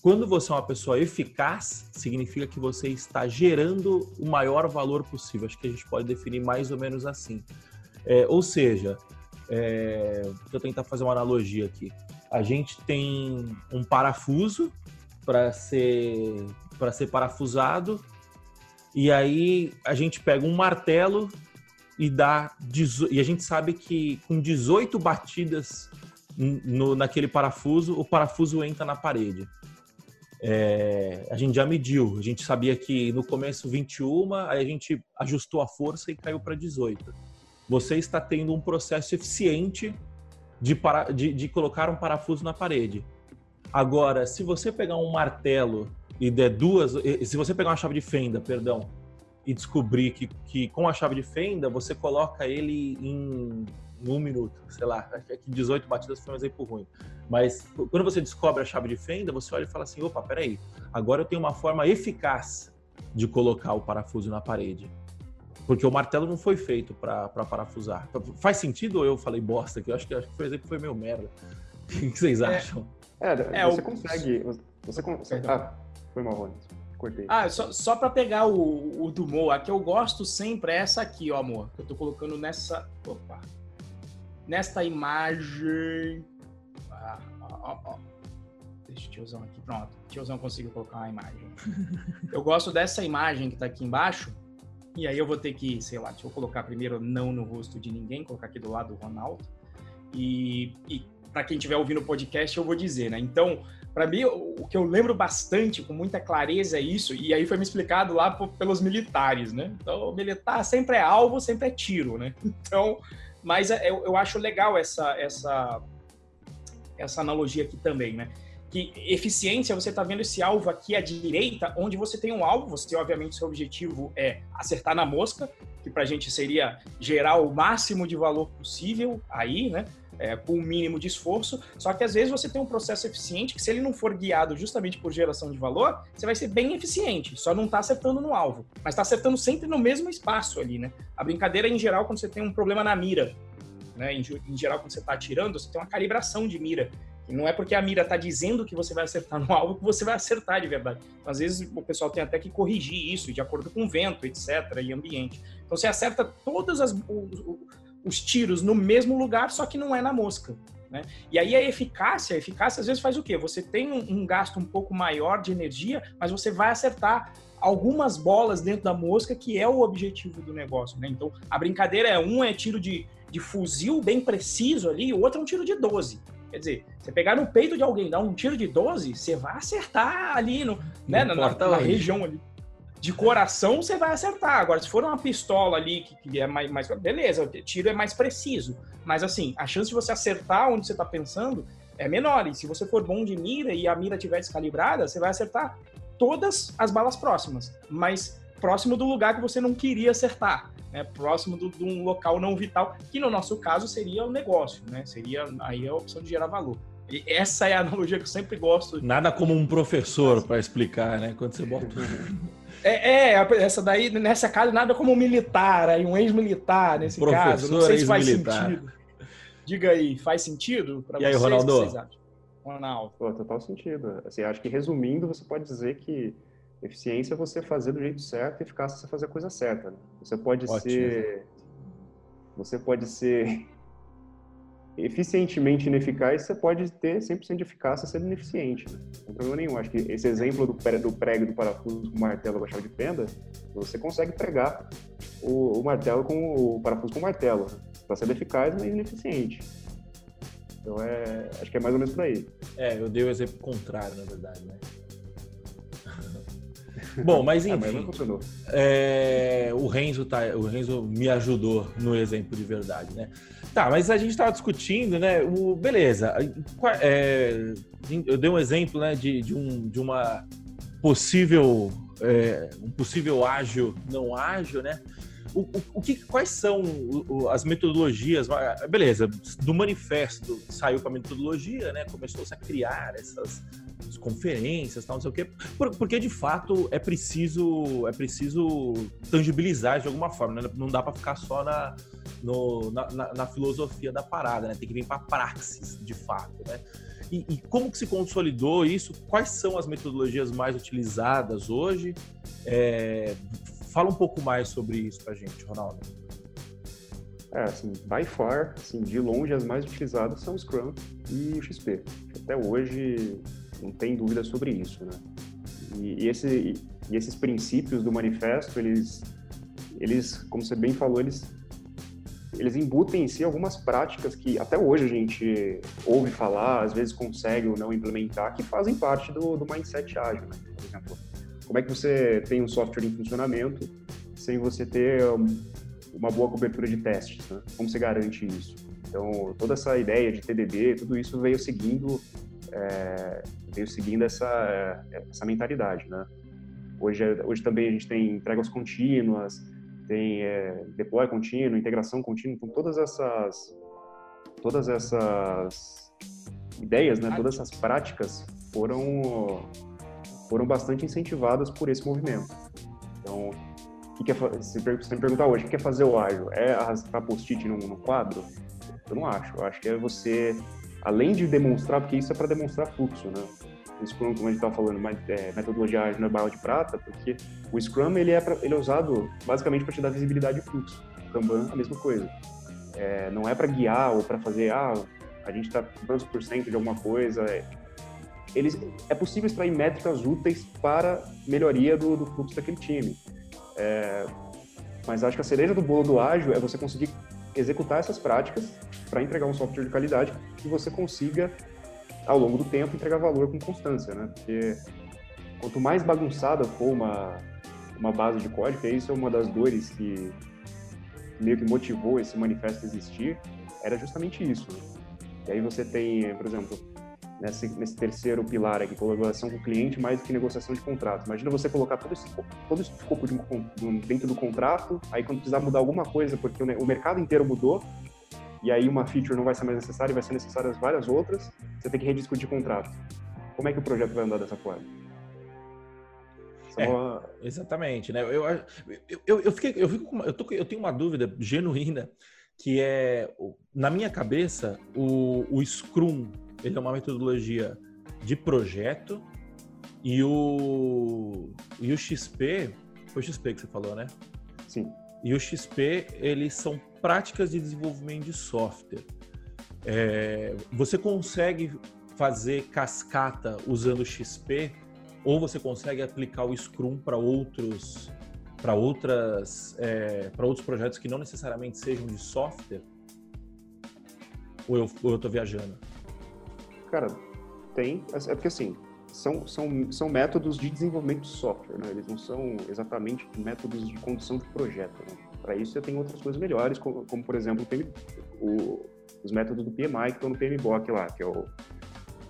Quando você é uma pessoa eficaz, significa que você está gerando o maior valor possível. Acho que a gente pode definir mais ou menos assim. É, ou seja, é, eu tentar fazer uma analogia aqui. A gente tem um parafuso para ser para ser parafusado e aí a gente pega um martelo e dá e a gente sabe que com 18 batidas no, naquele parafuso, o parafuso entra na parede. É, a gente já mediu, a gente sabia que no começo 21, aí a gente ajustou a força e caiu para 18. Você está tendo um processo eficiente de, para, de, de colocar um parafuso na parede. Agora, se você pegar um martelo e der duas, se você pegar uma chave de fenda, perdão, e descobrir que, que com a chave de fenda você coloca ele em um minuto, sei lá, acho que 18 batidas foi um exemplo ruim. Mas quando você descobre a chave de fenda, você olha e fala assim: opa, peraí, agora eu tenho uma forma eficaz de colocar o parafuso na parede. Porque o martelo não foi feito para parafusar. Faz sentido ou eu falei bosta aqui? Eu acho que, acho que o exemplo foi meio merda. O que vocês É. acham? É, É, você o- consegue. Você consegue. Ah, foi mal, Rony. Cortei. Ah, só, só para pegar o, o do Mo, a que eu gosto sempre é essa aqui, ó, amor. Que eu tô colocando nessa. Opa! Nesta imagem. Ah, ó, ó, ó. Deixa o tiozão aqui, pronto. O tiozão conseguiu colocar uma imagem. <laughs> Eu gosto dessa imagem que tá aqui embaixo. E aí eu vou ter que, sei lá, deixa eu colocar primeiro não no rosto de ninguém, colocar aqui do lado do Ronaldo. E, e para quem estiver ouvindo o podcast, eu vou dizer, né? Então, para mim, o o que eu lembro bastante, com muita clareza, é isso, e aí foi me explicado lá pelos militares, né? Então, o militar sempre é alvo, sempre é tiro, né? <laughs> Então, mas é- eu, eu acho legal essa, essa, essa analogia aqui também, né? Que eficiência, você está vendo esse alvo aqui à direita, onde você tem um alvo, você, obviamente, seu objetivo é acertar na mosca, que para a gente seria gerar o máximo de valor possível aí, né? é, com o mínimo de esforço. Só que às vezes você tem um processo eficiente que, se ele não for guiado justamente por geração de valor, você vai ser bem eficiente. Só não está acertando no alvo, mas está acertando sempre no mesmo espaço ali, né? A brincadeira em geral quando você tem um problema na mira, né? Em, em geral quando você está atirando, você tem uma calibração de mira. Não é porque a mira está dizendo que você vai acertar no alvo que você vai acertar de verdade. Às vezes o pessoal tem até que corrigir isso de acordo com o vento, etc. e ambiente. Então você acerta todas as o- o- os tiros no mesmo lugar, só que não é na mosca. Né? E aí a eficácia, a eficácia às vezes faz o quê? Você tem um, um gasto um pouco maior de energia, mas você vai acertar algumas bolas dentro da mosca, que é o objetivo do negócio. Né? Então a brincadeira é um é tiro de, de fuzil bem preciso ali, o outro é um tiro de 12. Quer dizer, você pegar no peito de alguém, dar um tiro de 12, você vai acertar ali no, né, na, na- na região ali. De coração você vai acertar. Agora, se for uma pistola ali que, que é mais, mais. Beleza, o tiro é mais preciso. Mas assim, a chance de você acertar onde você está pensando é menor. E se você for bom de mira e a mira estiver descalibrada, você vai acertar todas as balas próximas. Mas próximo do lugar que você não queria acertar. Né? Próximo de um local não vital, que no nosso caso seria o negócio, né? Seria aí a opção de gerar valor. E essa é a analogia que eu sempre gosto Nada como um professor para explicar, né? Quando você bota. É, é, essa daí, nessa casa, nada como um militar, aí um ex-militar nesse Professor caso. Não sei se faz ex-militar. sentido. Diga aí, faz sentido? Pra E aí, vocês, Ronaldo? O que vocês acham? Ronaldo? Pô, total sentido. Assim, acho que resumindo, você pode dizer que eficiência é você fazer do jeito certo e eficácia é você fazer a coisa certa. Né? Você pode Ótimo. ser. Você pode ser eficientemente ineficaz, você pode ter 100% de eficácia sendo ineficiente. Né? Não tem problema nenhum. Acho que esse exemplo do, do prego do parafuso com martelo com a chave de fenda, você consegue pregar o, o martelo com o parafuso com o martelo. Para ser eficaz, mas ineficiente. Então, é, acho que é mais ou menos por aí. É, eu dei o exemplo contrário, na verdade, né? Bom, mas enfim. Ah, mas é, o, Renzo tá, o Renzo me ajudou no exemplo de verdade, né? Tá, mas a gente estava discutindo, né? O, beleza. É, eu dei um exemplo, né, de, de, um, de uma possível, é, um possível ágil não ágil, né? O, o, o que, quais são as metodologias? Beleza, do manifesto saiu para a metodologia, né? Começou-se a criar essas conferências, tal, não sei o quê, porque de fato é preciso é preciso tangibilizar de alguma forma, né? não dá para ficar só na, no, na, na, na, filosofia da parada, né? Tem que vir para praxis, de fato, né? E, e, como que se consolidou isso? Quais são as metodologias mais utilizadas hoje? É, Fala um pouco mais sobre isso pra gente, Ronaldo. É, assim, by far, assim, de longe as mais utilizadas são o Scrum e o XP. Até hoje não tem dúvida sobre isso, né? E, e, esse, e esses princípios do manifesto, eles, eles, como você bem falou, eles, eles embutem em si algumas práticas que até hoje a gente ouve falar, às vezes consegue ou não implementar, que fazem parte do, do mindset ágil, né? Por exemplo, como é que você tem um software em funcionamento sem você ter uma boa cobertura de testes? Né? Como você garante isso? Então, toda essa ideia de TDD, tudo isso veio seguindo, é, veio seguindo essa, essa mentalidade, né? Hoje, hoje também a gente tem entregas contínuas, tem é, deploy contínuo, integração contínua, então todas essas, todas essas ideias, né, todas essas práticas foram foram bastante incentivadas por esse movimento. Então, o que é, se você me perguntar hoje, o que é fazer o ágil? É arrastar post-it no quadro? Eu não acho. Eu acho que é você, além de demonstrar, porque isso é para demonstrar fluxo, né? O Scrum, como a gente estava falando, é, metodologia ágil não é bala de prata, porque o Scrum ele é, pra, ele é usado basicamente para te dar visibilidade de fluxo. O Kanban, a mesma coisa. É, não é para guiar ou para fazer, ah, a gente está tantos por cento de alguma coisa. É, eles, é possível extrair métricas úteis para melhoria do, do fluxo daquele time. É, mas acho que a cereja do bolo do ágil é você conseguir executar essas práticas para entregar um software de qualidade que você consiga, ao longo do tempo, entregar valor com constância, né? Porque quanto mais bagunçada for uma, uma base de código, e isso é uma das dores que meio que motivou esse manifesto a existir, era justamente isso. Né? E aí você tem, por exemplo, nesse, nesse terceiro pilar aqui, colaboração com o cliente mais do que negociação de contrato. Imagina você colocar todo esse, todo esse escopo de, dentro do contrato, aí quando precisar mudar alguma coisa, porque o, o mercado inteiro mudou, e aí uma feature não vai ser mais necessária, vai ser necessárias várias outras, você tem que rediscutir contrato. Como é que o projeto vai andar dessa forma? É. Exatamente, né? Eu, eu, eu, fiquei, eu, fico eu, tô, eu tenho uma dúvida genuína que é, na minha cabeça, o, o Scrum ele é uma metodologia de projeto e o, e o XP, foi o XP que você falou, né? Sim. E o XP, eles são práticas de desenvolvimento de software. É, você consegue fazer cascata usando o XP ou você consegue aplicar o Scrum para outros para outras é, para outros projetos que não necessariamente sejam de software? Ou eu, ou eu tô viajando? Cara, tem. É, é porque assim, são, são, são métodos de desenvolvimento de software, né? Eles não são exatamente métodos de condução de projeto. Né? Para isso, você tem outras coisas melhores, como, como por exemplo, o, os métodos do PMI que estão no PMBOK lá, que é o,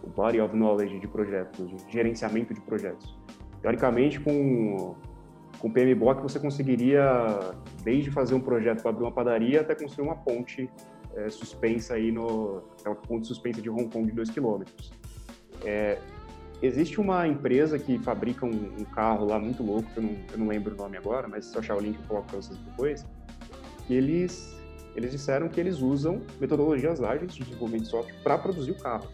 o Body of Knowledge de projetos, de gerenciamento de projetos. Teoricamente, com, com o PMBOK, você conseguiria, desde fazer um projeto para abrir uma padaria até construir uma ponte é, suspensa aí no é uma ponte suspensa de Hong Kong de 2 km. É, existe uma empresa que fabrica um, um, carro lá muito louco, que eu não, eu não lembro o nome agora, mas se eu achar o link eu coloco para vocês depois, que eles, eles disseram que eles usam metodologias ágeis de desenvolvimento de software para produzir o carro.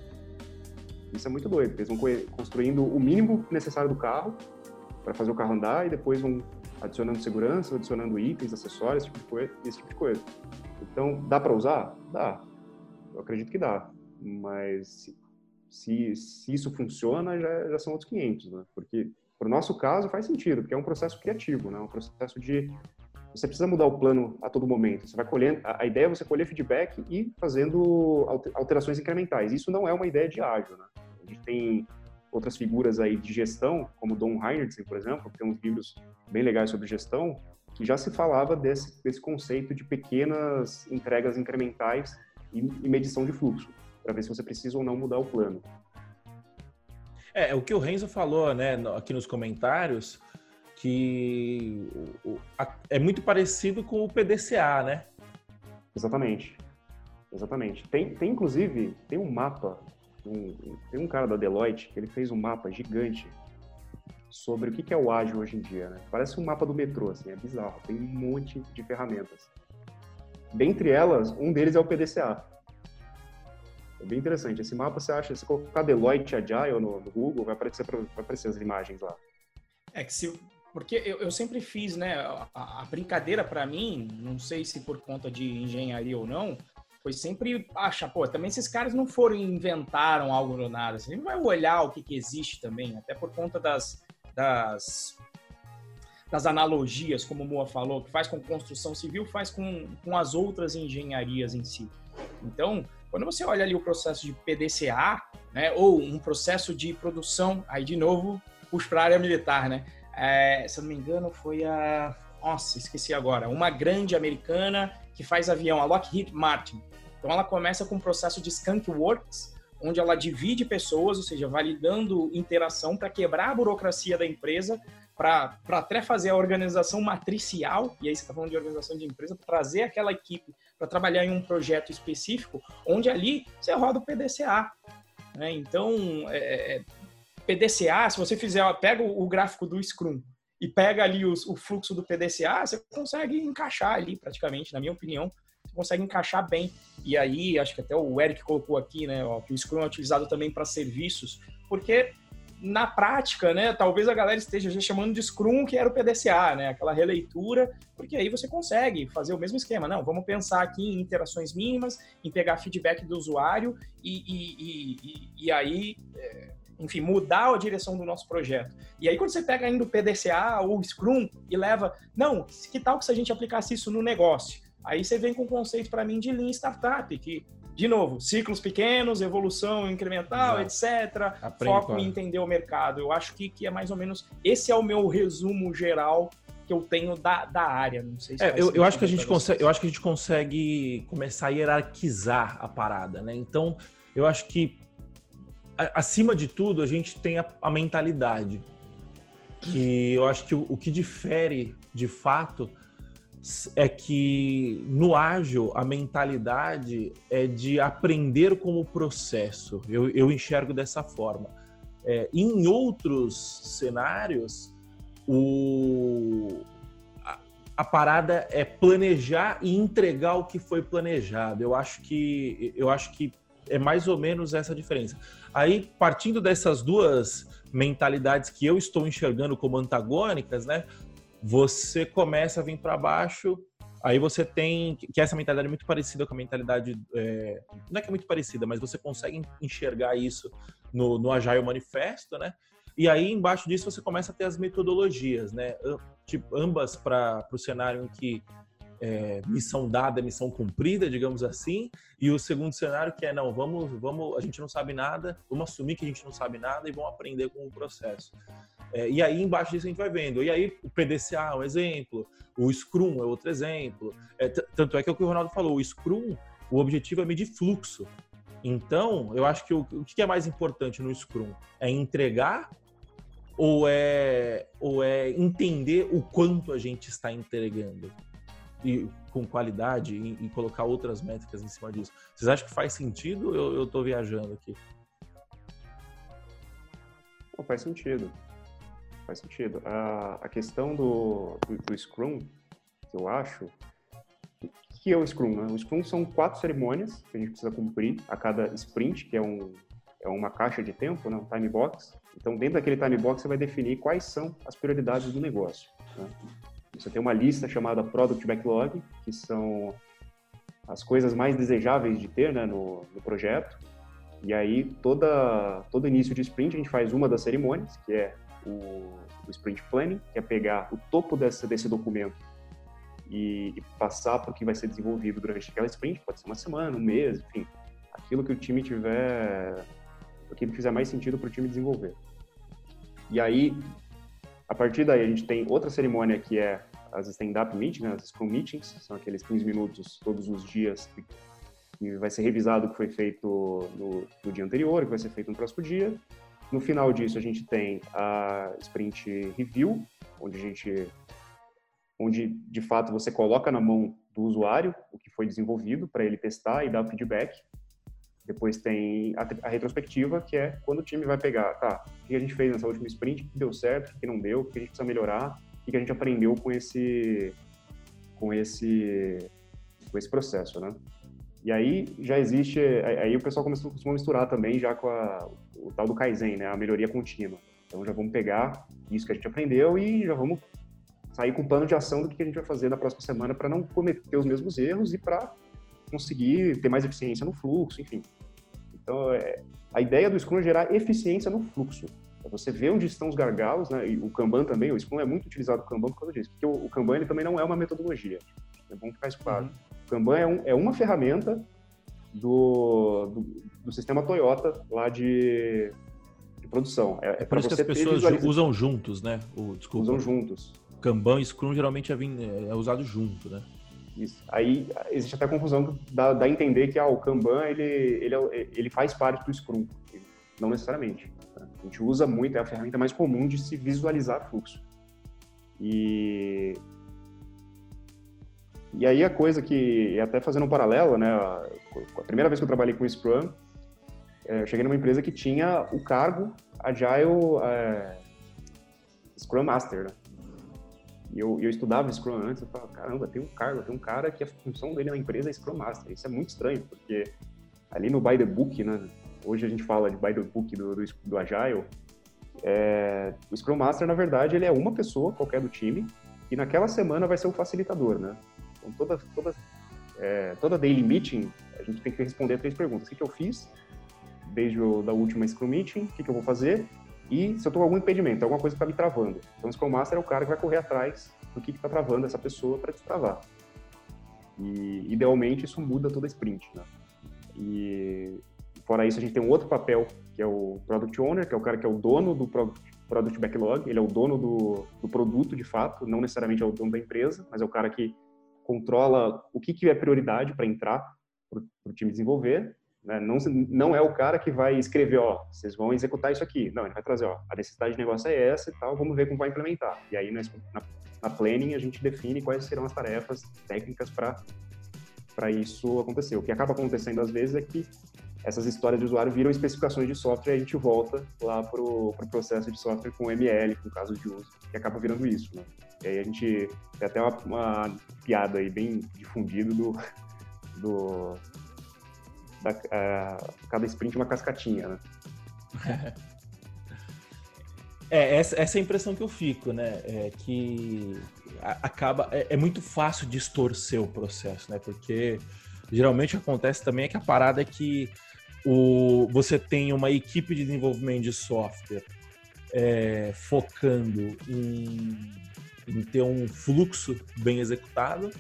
Isso é muito doido. Eles vão construindo o mínimo necessário do carro para fazer o carro andar e depois vão adicionando segurança, adicionando itens, acessórios, esse tipo de coisa. Esse tipo de coisa. Então, dá para usar? Dá. Eu acredito que dá. Mas se, se isso funciona, já, já são outros 500, né? Porque, para o nosso caso, faz sentido, porque é um processo criativo, né? Um processo de... Você precisa mudar o plano a todo momento. Você vai colhendo... A ideia é você colher feedback e fazendo alterações incrementais. Isso não é uma ideia de ágil, né? A gente tem outras figuras aí de gestão, como Don Heinrichsen, por exemplo, que tem uns livros bem legais sobre gestão, que já se falava desse, desse conceito de pequenas entregas incrementais e, e medição de fluxo, para ver se você precisa ou não mudar o plano. É, o que o Renzo falou, né, aqui nos comentários, que é muito parecido com o PDCA, né? Exatamente. Exatamente. Tem, tem inclusive, tem um mapa, um, tem um cara da Deloitte que ele fez um mapa gigante sobre o que é o ágil hoje em dia, né? Parece um mapa do metrô, assim, é bizarro. Tem um monte de ferramentas. Dentre elas, um deles é o PDCA. É bem interessante. Esse mapa você acha, se colocar Deloitte Agile no, no Google, vai aparecer, vai aparecer as imagens lá. É que se, porque eu, eu sempre fiz, né, a, a brincadeira para mim, não sei se por conta de engenharia ou não, foi sempre achar, pô, também esses caras não foram inventaram algo do nada, você vai olhar o que, que existe também, até por conta das, das, das analogias, como o Moa falou, que faz com construção civil, faz com, com as outras engenharias em si. Então, quando você olha ali o processo de PDCA, né, ou um processo de produção, aí de novo, puxa para a área militar, né? É, se eu não me engano, foi a. Nossa, esqueci agora. Uma grande americana que faz avião, a Lockheed Martin. Então, ela começa com um processo de Skunk Works, onde ela divide pessoas, ou seja, validando interação para quebrar a burocracia da empresa, para até fazer a organização matricial, e aí você está falando de organização de empresa, para trazer aquela equipe para trabalhar em um projeto específico, onde ali você roda o PDCA. Né? Então, é, é PDCA, se você fizer, pega o, gráfico do Scrum e pega ali os, o fluxo do PDCA, você consegue encaixar ali praticamente, na minha opinião, você consegue encaixar bem. E aí, acho que até o Eric colocou aqui, né, ó, que o Scrum é utilizado também para serviços, porque na prática, né, talvez a galera esteja já chamando de Scrum, que era o PDCA, né, aquela releitura, porque aí você consegue fazer o mesmo esquema. Não, vamos pensar aqui em interações mínimas, em pegar feedback do usuário e, e, e, e aí, é, enfim, mudar a direção do nosso projeto. E aí, quando você pega ainda o PDCA ou o Scrum e leva, não, que tal que se a gente aplicasse isso no negócio? Aí você vem com o conceito para mim de Lean Startup, que, de novo, ciclos pequenos, evolução incremental, Exato. etc. Aprende, foco em entender o mercado. Eu acho que, que é mais ou menos. Esse é o meu resumo geral que eu tenho da, da área. Não sei se é, eu, eu acho que a gente consegue, eu acho que a gente consegue começar a hierarquizar a parada, né? Então, eu acho que acima de tudo a gente tem a, a mentalidade que eu acho que o, o que difere de fato é que no ágil a mentalidade é de aprender como processo. Eu, eu enxergo dessa forma. É, em outros cenários, o, a, a, parada é planejar e entregar o que foi planejado. Eu acho que eu acho que é mais ou menos essa diferença. Aí, partindo dessas duas mentalidades que eu estou enxergando como antagônicas, né? Você começa a vir para baixo, aí você tem que essa mentalidade é muito parecida com a mentalidade, é, não é que é muito parecida, mas você consegue enxergar isso no, no Agile Manifesto, né? E aí embaixo disso você começa a ter as metodologias, né? Tipo, ambas para o cenário em que é, missão dada, missão cumprida, digamos assim, e o segundo cenário que é não, vamos, vamos, a gente não sabe nada, vamos assumir que a gente não sabe nada e vamos aprender com o processo. É, e aí embaixo disso a gente vai vendo. E aí o PDCA é um exemplo, o Scrum é outro exemplo. É, tanto é que é o que o Ronaldo falou, o Scrum, o objetivo é medir fluxo. Então, eu acho que o, o que é mais importante no Scrum? É entregar ou é, ou é entender o quanto a gente está entregando? E com qualidade e, e, colocar outras métricas em cima disso. Vocês acham que faz sentido ou eu estou viajando aqui? Faz sentido. Faz sentido. A, a questão do, do, do, Scrum, que eu acho, o que é o Scrum? Né? O Scrum são quatro cerimônias que a gente precisa cumprir a cada sprint, que é um, é uma caixa de tempo, né, um time box. Então, dentro daquele time box, você vai definir quais são as prioridades do negócio. Né? Você tem uma lista chamada Product Backlog, que são as coisas mais desejáveis de ter né, no, no projeto. E aí, toda, todo início de sprint, a gente faz uma das cerimônias, que é o, o sprint planning, que é pegar o topo desse, desse documento e, e passar para o que vai ser desenvolvido durante aquela sprint, pode ser uma semana, um mês, enfim, aquilo que o time tiver, aquilo que fizer mais sentido para o time desenvolver. E aí, a partir daí, a gente tem outra cerimônia que é as stand-up meetings, né, as Scrum Meetings, são aqueles 15 minutos todos os dias que, vai ser revisado o que foi feito no, no, dia anterior, o que vai ser feito no próximo dia. No final disso, a gente tem a Sprint Review, onde a gente onde de fato você coloca na mão do usuário o que foi desenvolvido para ele testar e dar feedback. Depois tem a, a, retrospectiva, que é quando o time vai pegar, tá, o que a gente fez nessa última sprint, o que deu certo, o que não deu, o que a gente precisa melhorar, o que a gente aprendeu com esse com esse com esse processo, né? E aí já existe, aí o pessoal começou, costuma misturar também já com a, o tal do Kaizen, né? A melhoria contínua. Então já vamos pegar isso que a gente aprendeu e já vamos sair com um plano de ação do que a gente vai fazer na próxima semana para não cometer os mesmos erros e para conseguir ter mais eficiência no fluxo, enfim. Então, é, a ideia do Scrum é gerar eficiência no fluxo. É você ver onde estão os gargalos, né? E o Kanban também, o Scrum é muito utilizado o Kanban por causa disso, porque o, o Kanban ele também não é uma metodologia. É bom ficar isso claro. Uhum. O Kanban é, um, é uma ferramenta do, do, do, sistema Toyota lá de, de produção. É, é, é para você que as pessoas usam juntos, né? O, desculpa. Usam juntos. Kanban e Scrum geralmente é, é usado junto, né? Isso. Aí existe até a confusão que dá, dá a entender que ah, o Kanban ele, ele, é ele faz parte do Scrum. Não necessariamente. A gente usa muito, é a ferramenta mais comum de se visualizar fluxo. E, e aí a coisa que, até fazendo um paralelo, né, a, primeira vez que eu trabalhei com Scrum, é, eu cheguei numa empresa que tinha o cargo Agile é, Scrum Master, né? E eu, eu estudava Scrum antes, eu falava, caramba, tem um cargo, tem um cara que a função dele na empresa é Scrum Master. Isso é muito estranho, porque ali no By the Book, né, hoje a gente fala de By the Book do, do, do Agile, é, o Scrum Master, na verdade, ele é uma pessoa qualquer do time, e naquela semana vai ser o facilitador, né? Então, toda, toda, é, toda daily meeting, a gente tem que responder três perguntas. O que, que eu fiz desde o da última Scrum Meeting? O que, que eu vou fazer? E se eu estou com algum impedimento, alguma coisa que está me travando. Então, o Scrum Master é o cara que vai correr atrás do que está travando essa pessoa para destravar. E, idealmente, isso muda toda a sprint. Né? E, fora isso, a gente tem um outro papel, que é o Product Owner, que é o cara que é o dono do Product, Backlog. Ele é o dono do, do produto, de fato, não necessariamente é o dono da empresa, mas é o cara que controla o que, que é prioridade para entrar para o time desenvolver né? Não, não é o cara que vai escrever, ó, vocês vão executar isso aqui. Não, ele vai trazer, ó, a necessidade de negócio é essa e tal, vamos ver como vai implementar. E aí, na, na planning, a gente define quais serão as tarefas técnicas para isso acontecer. O que acaba acontecendo, às vezes, é que essas histórias de usuário viram especificações de software e a gente volta lá para o pro processo de software com ML, com casos de uso, que acaba virando isso, né? E aí a gente tem até uma, uma piada aí bem difundida do, do da, uh, cada sprint uma cascatinha, né? <laughs> É, essa, essa é a impressão que eu fico, né? É que acaba. É, é, muito fácil distorcer o processo, né? Porque geralmente acontece também é que a parada é que o, você tem uma equipe de desenvolvimento de software é, focando em, em ter um fluxo bem executado,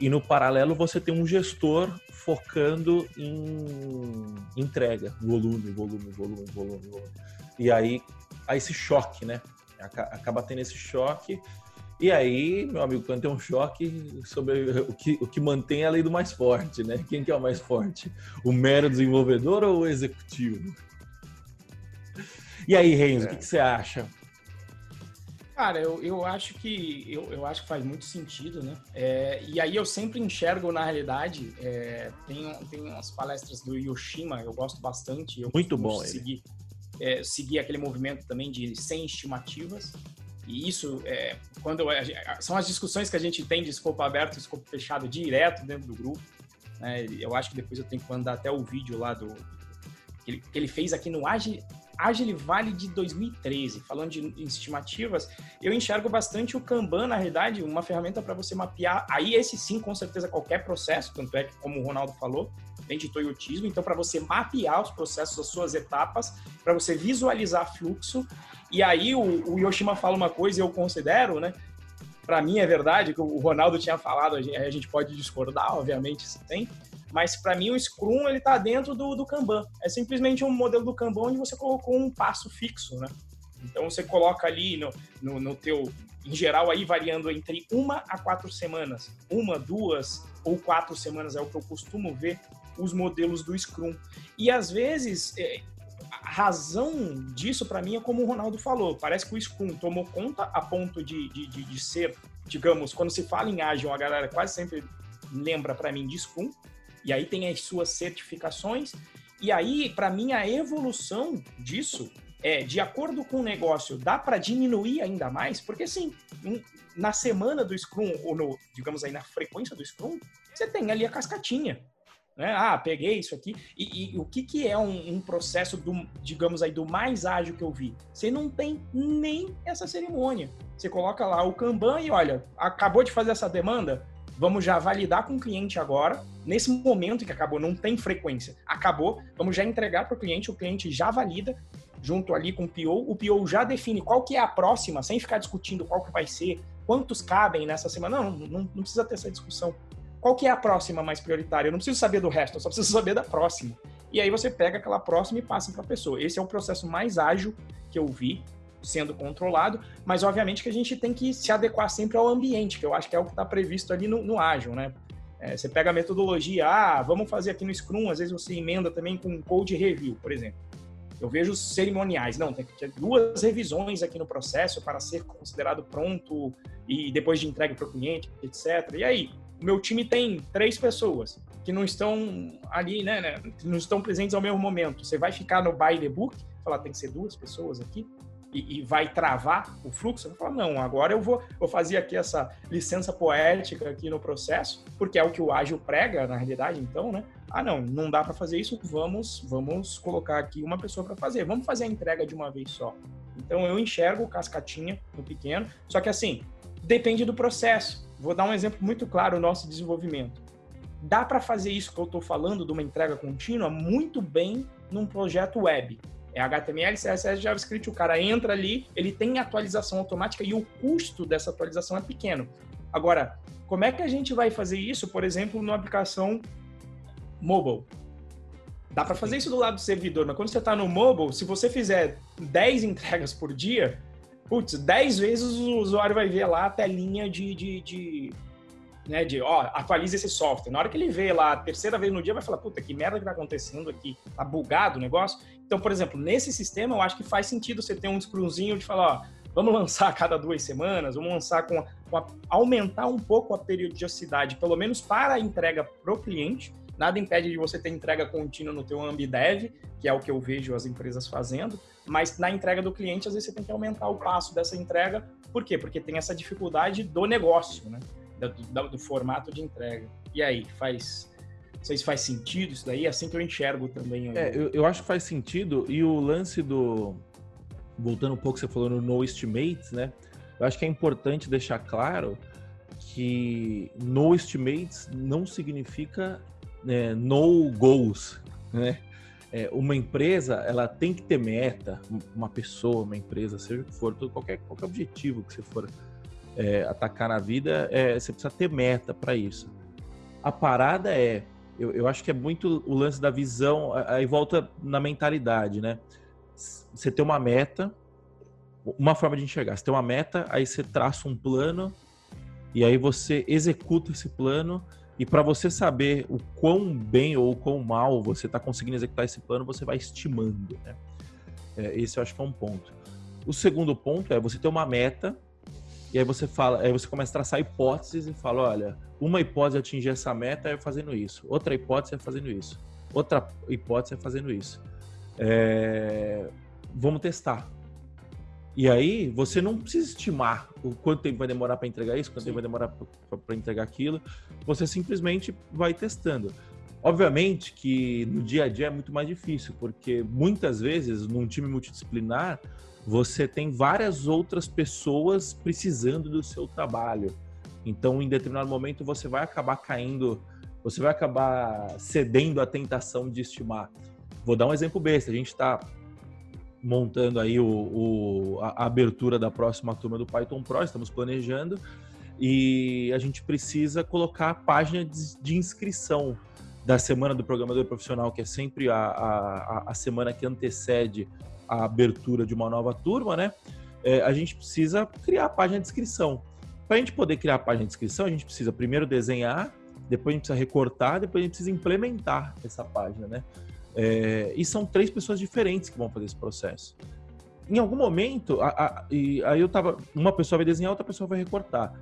e no paralelo você tem um gestor focando em entrega, volume, volume, volume, volume, volume. E aí, há esse choque, né? Acaba tendo esse choque. E aí, meu amigo, quando tem um choque sobre o que, o que mantém a lei do mais forte, né? Quem que é o mais forte? O mero desenvolvedor ou o executivo? E aí, Renzo, o que, que você acha? Cara, eu, eu acho que eu, eu acho que faz muito sentido, né? É, e aí eu sempre enxergo, na realidade, é, tem, tem umas palestras do Yoshima, eu gosto bastante. Eu muito bom seguir, é, seguir aquele movimento também de sem estimativas. E isso, é, quando são as discussões que a gente tem de escopo aberto e escopo fechado direto dentro do grupo. Né? Eu acho que depois eu tenho que mandar até o vídeo lá do que ele, que ele fez aqui no Agile, Agile Vale de 2013, falando de estimativas, eu enxergo bastante o Kanban, na realidade, uma ferramenta para você mapear, aí esse sim, com certeza, qualquer processo, tanto é que, como o Ronaldo falou, vem de Toyotismo, então para você mapear os processos, as suas etapas, para você visualizar fluxo, e aí o, o Yoshima fala uma coisa e eu considero, né, para mim é verdade, que o Ronaldo tinha falado, a gente, a gente pode discordar, obviamente, tem, mas para mim o Scrum ele está dentro do, do Kanban. É simplesmente um modelo do Kanban onde você colocou um passo fixo, né? Então você coloca ali no, no, no teu, em geral aí variando entre uma a quatro semanas, uma, duas ou quatro semanas é o que eu costumo ver os modelos do Scrum. E às vezes é, a razão disso para mim é como o Ronaldo falou. Parece que o Scrum tomou conta a ponto de, de, de, de ser, digamos, quando se fala em Agile, a galera quase sempre lembra para mim de Scrum, e aí tem as suas certificações. E aí, para mim, a evolução disso é, de acordo com o negócio, dá para diminuir ainda mais? Porque, assim, na semana do Scrum, ou no, digamos aí, na frequência do Scrum, você tem ali a cascatinha. Né? Ah, peguei isso aqui. E, e o que, que é um, um, processo, do, digamos aí, do mais ágil que eu vi? Você não tem nem essa cerimônia. Você coloca lá o Kanban e olha, acabou de fazer essa demanda, vamos já validar com o cliente agora, nesse momento que acabou, não tem frequência, acabou, vamos já entregar para o cliente, o cliente já valida, junto ali com o PO, o PO já define qual que é a próxima, sem ficar discutindo qual que vai ser, quantos cabem nessa semana, não, não, não precisa ter essa discussão. Qual que é a próxima mais prioritária? Eu não preciso saber do resto, eu só preciso saber da próxima. E aí você pega aquela próxima e passa para a pessoa. Esse é o processo mais ágil que eu vi sendo controlado, mas obviamente que a gente tem que se adequar sempre ao ambiente, que eu acho que é o que está previsto ali no, no ágil, né? É, você pega a metodologia, ah, vamos fazer aqui no Scrum, às vezes você emenda também com code review, por exemplo. Eu vejo cerimoniais, não, tem que ter duas revisões aqui no processo para ser considerado pronto e depois de entrega para o cliente, etc. E aí, meu time tem três pessoas que não estão ali, né, né, não estão presentes ao mesmo momento. Você vai ficar no by the book, falar tem que ser duas pessoas aqui? e, e, vai travar o fluxo, vai falar, não, agora eu vou, vou fazer aqui essa licença poética aqui no processo, porque é o que o ágil prega, na realidade, então, né? Ah, não, não dá para fazer isso, vamos, vamos colocar aqui uma pessoa para fazer, vamos fazer a entrega de uma vez só. Então, eu enxergo cascatinha no pequeno, só que assim, depende do processo. Vou dar um exemplo muito claro, o nosso desenvolvimento. Dá para fazer isso que eu estou falando de uma entrega contínua muito bem num projeto web. É HTML, CSS, JavaScript, o cara entra ali, ele tem atualização automática e o custo dessa atualização é pequeno. Agora, como é que a gente vai fazer isso, por exemplo, numa aplicação mobile? Dá para fazer isso do lado do servidor, mas quando você está no mobile, se você fizer 10 entregas por dia, putz, 10 vezes o usuário vai ver lá a telinha de, de, de né, de, ó, atualiza esse software. Na hora que ele vê lá a terceira vez no dia, vai falar, puta, que merda que tá acontecendo aqui? Tá bugado o negócio? Então, por exemplo, nesse sistema, eu acho que faz sentido você ter um screwzinho de falar, ó, vamos lançar a cada duas semanas, vamos lançar com, com a, aumentar um pouco a periodicidade, pelo menos para a entrega pro cliente. Nada impede de você ter entrega contínua no teu AmbiDev, que é o que eu vejo as empresas fazendo, mas na entrega do cliente, às vezes você tem que aumentar o passo dessa entrega. Por quê? Porque tem essa dificuldade do negócio, né? do, do, formato de entrega. E aí, faz. Não sei se faz sentido isso daí, é assim que eu enxergo também. É, eu, eu acho que faz sentido, e o lance do. Voltando um pouco, você falou no No Estimates, né? Eu acho que é importante deixar claro que No Estimates não significa né, no goals, né? É, uma empresa, ela tem que ter meta, uma pessoa, uma empresa, seja o que for, qualquer, qualquer objetivo que você for é, atacar na vida, é, você precisa ter meta para isso. A parada é, eu, eu, acho que é muito o lance da visão, aí volta na mentalidade, né? Você tem uma meta, uma forma de enxergar. Você tem uma meta, aí você traça um plano e aí você executa esse plano. E para você saber o quão bem ou quão mal você está conseguindo executar esse plano, você vai estimando. Né? É, esse eu acho que é um ponto. O segundo ponto é você ter uma meta e aí você fala, aí você começa a traçar hipóteses e fala, olha, uma hipótese é atingir essa meta é fazendo isso, outra hipótese é fazendo isso, outra hipótese é fazendo isso. É... Vamos testar. E aí você não precisa estimar o quanto tempo vai demorar para entregar isso, quanto Sim. tempo vai demorar para entregar aquilo. Você simplesmente vai testando. Obviamente que no dia a dia é muito mais difícil, porque muitas vezes num time multidisciplinar você tem várias outras pessoas precisando do seu trabalho. Então, em determinado momento, você vai acabar caindo, você vai acabar cedendo à tentação de estimar. Vou dar um exemplo besta. A gente está montando aí o, o, a, abertura da próxima turma do Python Pro, estamos planejando, e a gente precisa colocar a página de, de inscrição da Semana do Programador Profissional, que é sempre a, a, a semana que antecede a abertura de uma nova turma, né? É, a gente precisa criar a página de inscrição. Para a gente poder criar a página de inscrição, a gente precisa primeiro desenhar, depois a gente precisa recortar, depois a gente precisa implementar essa página, né? É, e são três pessoas diferentes que vão fazer esse processo. Em algum momento, a, a, e aí eu tava, uma pessoa vai desenhar, outra pessoa vai recortar.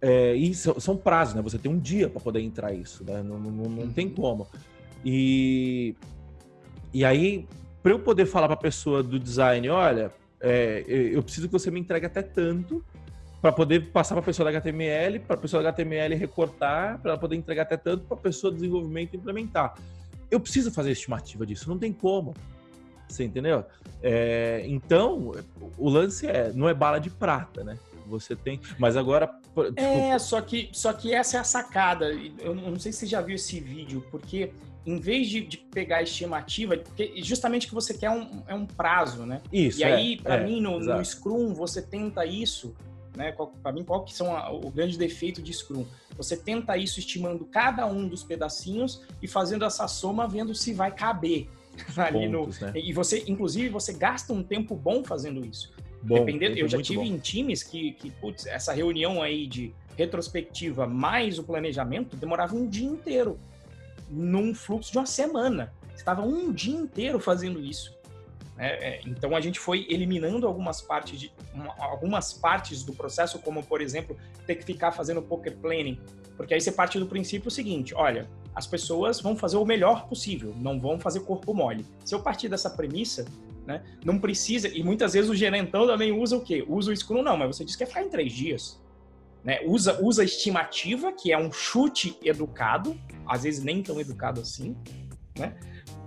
É, e são, são, prazos, né? Você tem um dia para poder entrar isso, né? Não, não, não tem uhum. como. E, e aí, para eu poder falar para a pessoa do design, olha, é, eu preciso que você me entregue até tanto para poder passar para a pessoa da HTML, para a pessoa da HTML recortar, para poder entregar até tanto para a pessoa do desenvolvimento implementar. Eu preciso fazer estimativa disso, não tem como. Você entendeu? É, então, o lance é, não é bala de prata, né? Você tem. Mas agora. É, só que, só que essa é a sacada. Eu não sei se você já viu esse vídeo, porque em vez de, de pegar a estimativa, justamente que você quer é um, é um prazo, né? Isso. E aí, é, para é, mim, no, no, Scrum, você tenta isso, né? Para mim, qual que são a, o grande defeito de Scrum? Você tenta isso estimando cada um dos pedacinhos e fazendo essa soma, vendo se vai caber <laughs> ali Pontos, no. Né? E você, inclusive, você gasta um tempo bom fazendo isso. Bom, Dependendo, eu já tive bom. em times que, que, putz, essa reunião aí de retrospectiva mais o planejamento demorava um dia inteiro, num fluxo de uma semana. Estava um dia inteiro fazendo isso. Né? É, então a gente foi eliminando algumas partes, de, algumas partes do processo, como por exemplo ter que ficar fazendo poker planning, porque aí você parte do princípio seguinte: olha, as pessoas vão fazer o melhor possível, não vão fazer corpo mole. Se eu partir dessa premissa, né? Não precisa, e muitas vezes o gerentão também usa o quê? Usa o Scrum, não, mas você diz que quer ficar em três dias. Né? Usa, usa a estimativa, que é um chute educado, às vezes nem tão educado assim, né?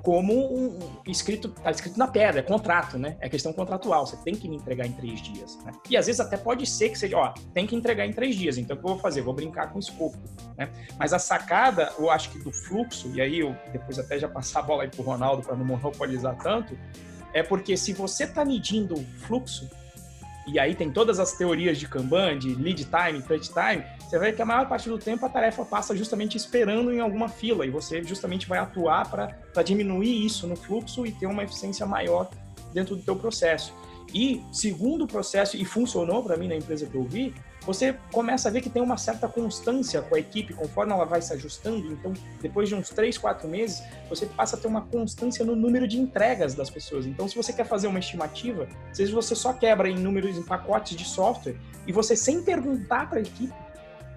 Como um, escrito, tá escrito na pedra, é contrato, né? É questão contratual, você tem que me entregar em três dias, né? E às vezes até pode ser que seja, ó, tem que entregar em três dias, então o que eu vou fazer? Vou brincar com o escopo, né? Mas a sacada, eu acho que do fluxo, e aí eu depois até já passar a bola aí pro Ronaldo para não monopolizar tanto, é porque se você está medindo o fluxo, e aí tem todas as teorias de Kanban, de lead time, touch time, você ver que a maior parte do tempo a tarefa passa justamente esperando em alguma fila, e você justamente vai atuar para diminuir isso no fluxo e ter uma eficiência maior dentro do teu processo. E segundo o processo, e funcionou para mim na empresa que eu vi, você começa a ver que tem uma certa constância com a equipe conforme ela vai se ajustando. Então, depois de uns três, quatro meses, você passa a ter uma constância no número de entregas das pessoas. Então, se você quer fazer uma estimativa, às vezes você só quebra em números, em pacotes de software, e você, sem perguntar para a equipe,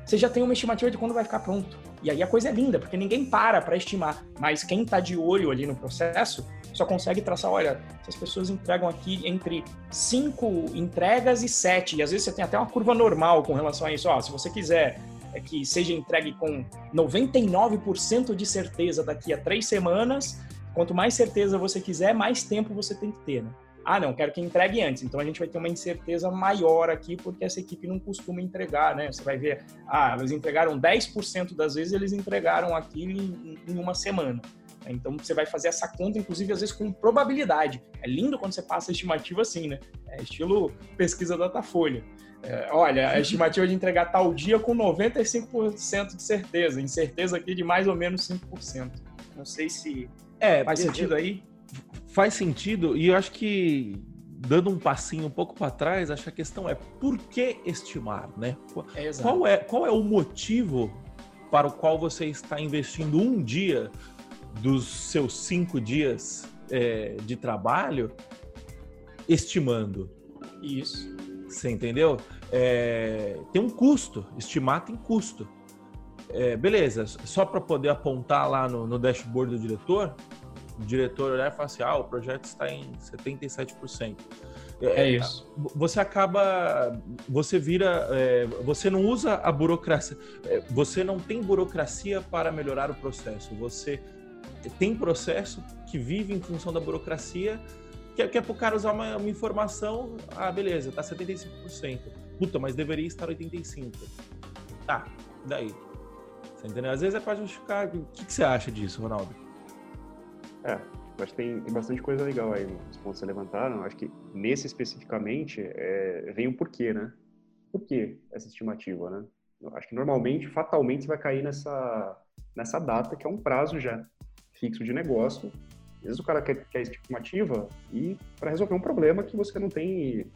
você já tem uma estimativa de quando vai ficar pronto. E aí a coisa é linda, porque ninguém para para estimar, mas quem está de olho ali no processo só consegue traçar, olha, essas pessoas entregam aqui entre cinco entregas e sete, e às vezes você tem até uma curva normal com relação a isso. Ó, se você quiser é que seja entregue com 99% de certeza daqui a três semanas, quanto mais certeza você quiser, mais tempo você tem que ter, né? Ah, não, quero que entregue antes. Então a gente vai ter uma incerteza maior aqui, porque essa equipe não costuma entregar, né? Você vai ver, ah, eles entregaram 10% das vezes, eles entregaram aqui em, em uma semana. Então você vai fazer essa conta, inclusive, às vezes com probabilidade. É lindo quando você passa a estimativa assim, né? É estilo pesquisa Datafolha. É, olha, a estimativa de entregar tal dia com 95% de certeza, incerteza aqui de mais ou menos 5%. Não sei se é, faz sentido aí. Faz sentido, e eu acho que dando um passinho um pouco para trás, acho que a questão é por que estimar, né? É, qual, é, qual é o motivo para o qual você está investindo um dia dos seus cinco dias é, de trabalho estimando. Isso. Você entendeu? É, tem um custo, estimar tem custo. É, beleza, só para poder apontar lá no, no, dashboard do diretor, o diretor olhar e falar assim, ah, o projeto está em 77%. É, é isso. Você acaba, você vira, é, você não usa a burocracia, é, você não tem burocracia para melhorar o processo. Você tem processo que vive em função da burocracia, que é, que é para o cara usar uma, uma, informação, ah, beleza, tá 75%. Puta, mas deveria estar 85%. Tá, daí? Você entendeu? Às vezes é para justificar. O que, que você acha disso, Ronaldo? É, acho que tem, bastante coisa legal aí nos pontos que você levantaram. Acho que nesse especificamente é, vem o porquê, né? Por que essa estimativa, né? Acho que normalmente, fatalmente, você vai cair nessa, nessa data, que é um prazo já fixo de negócio. Às vezes o cara quer, quer estimativa e para resolver um problema que você não tem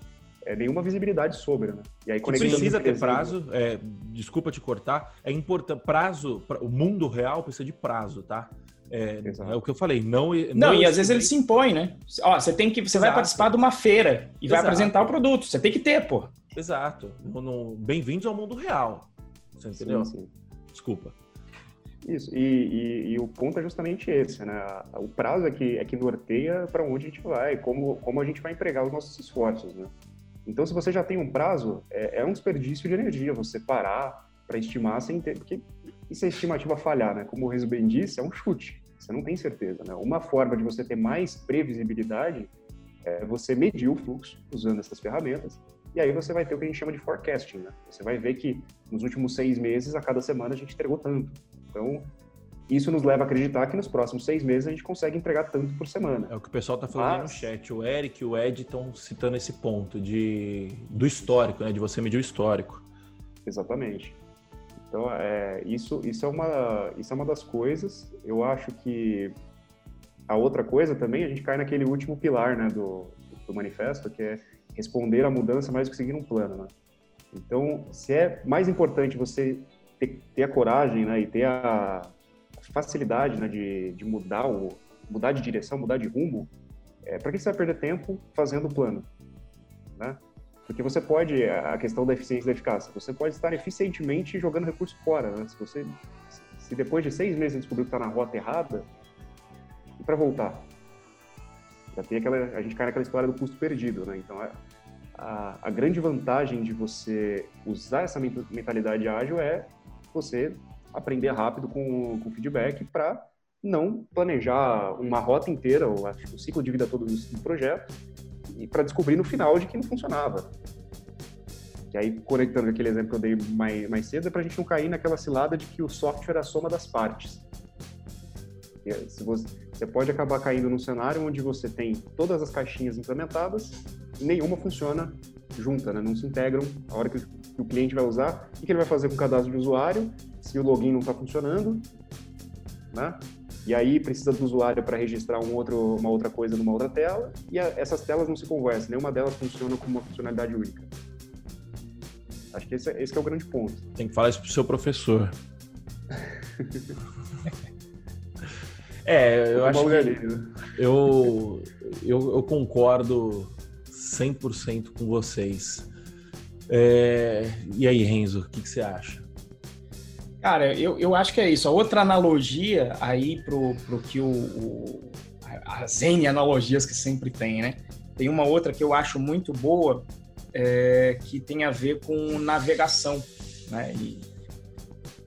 é, nenhuma visibilidade sobre, né? E aí precisa ter prazo, é, desculpa te cortar, é importante, prazo, o mundo real precisa de prazo, tá? É, é, o que eu falei, não. Não, não e às vezes ele se impõe, né? Ó, você tem que. Você Exato. vai participar de uma feira e Exato. vai apresentar o produto. Você tem que ter, pô. Exato. Bem-vindos ao mundo real. Você entendeu? Sim, sim. Desculpa. Isso, e, e, e, o ponto é justamente esse, né? O prazo é que, é que norteia para onde a gente vai, como, como a gente vai empregar os nossos esforços, né? Então, se você já tem um prazo, é, é um desperdício de energia você parar para estimar sem ter. Porque e se a estimativa falhar, né? Como o Rezo bem disse, é um chute. Você não tem certeza, né? Uma forma de você ter mais previsibilidade é você medir o fluxo usando essas ferramentas. E aí você vai ter o que a gente chama de forecasting, né? Você vai ver que nos últimos seis meses, a cada semana, a gente entregou tanto. Então, isso nos leva a acreditar que nos próximos seis meses a gente consegue entregar tanto por semana. É o que o pessoal está falando Mas... no chat. O Eric e o Ed estão citando esse ponto de, do histórico, né? De você medir o histórico. Exatamente. Então, é, isso, isso, é uma, isso é uma das coisas. Eu acho que a outra coisa também, a gente cai naquele último pilar né, do, do manifesto, que é responder à mudança mais do que seguir um plano. Né? Então, se é mais importante você ter, ter a coragem né, e ter a facilidade né, de, de mudar, o, mudar de direção, mudar de rumo, é, para que você vai perder tempo fazendo o plano? Né? Porque você pode, a questão da eficiência e da eficácia, você pode estar eficientemente jogando recurso fora, né? Se você, se depois de seis meses descobrir que está na rota errada, e para voltar? Já tem aquela, a gente cai naquela história do custo perdido, né? Então, a, a, a grande vantagem de você usar essa mentalidade ágil é você aprender rápido com, com feedback para não planejar uma rota inteira, ou o ciclo de vida todo do projeto, e para descobrir no final de que não funcionava. E aí, conectando aquele exemplo que eu dei mais, mais cedo, é para a gente não cair naquela cilada de que o software é a soma das partes. Se você, você pode acabar caindo num cenário onde você tem todas as caixinhas implementadas nenhuma funciona junta, né? não se integram. A hora que o cliente vai usar, o que ele vai fazer com o cadastro de usuário se o login não está funcionando? Né? E aí precisa do usuário para registrar um outro, uma outra coisa numa outra tela, e a, essas telas não se conversam, nenhuma delas funciona com uma funcionalidade única. Acho que esse, é, esse é o grande ponto. Tem que falar isso pro seu professor. <laughs> é, eu acho que eu, eu, eu concordo 100% com vocês. É, e aí, Renzo, o que, que você acha? Cara, eu, eu acho que é isso. A outra analogia aí pro, pro que o, o as N analogias que sempre tem, né? Tem uma outra que eu acho muito boa, é, que tem a ver com navegação, né? E,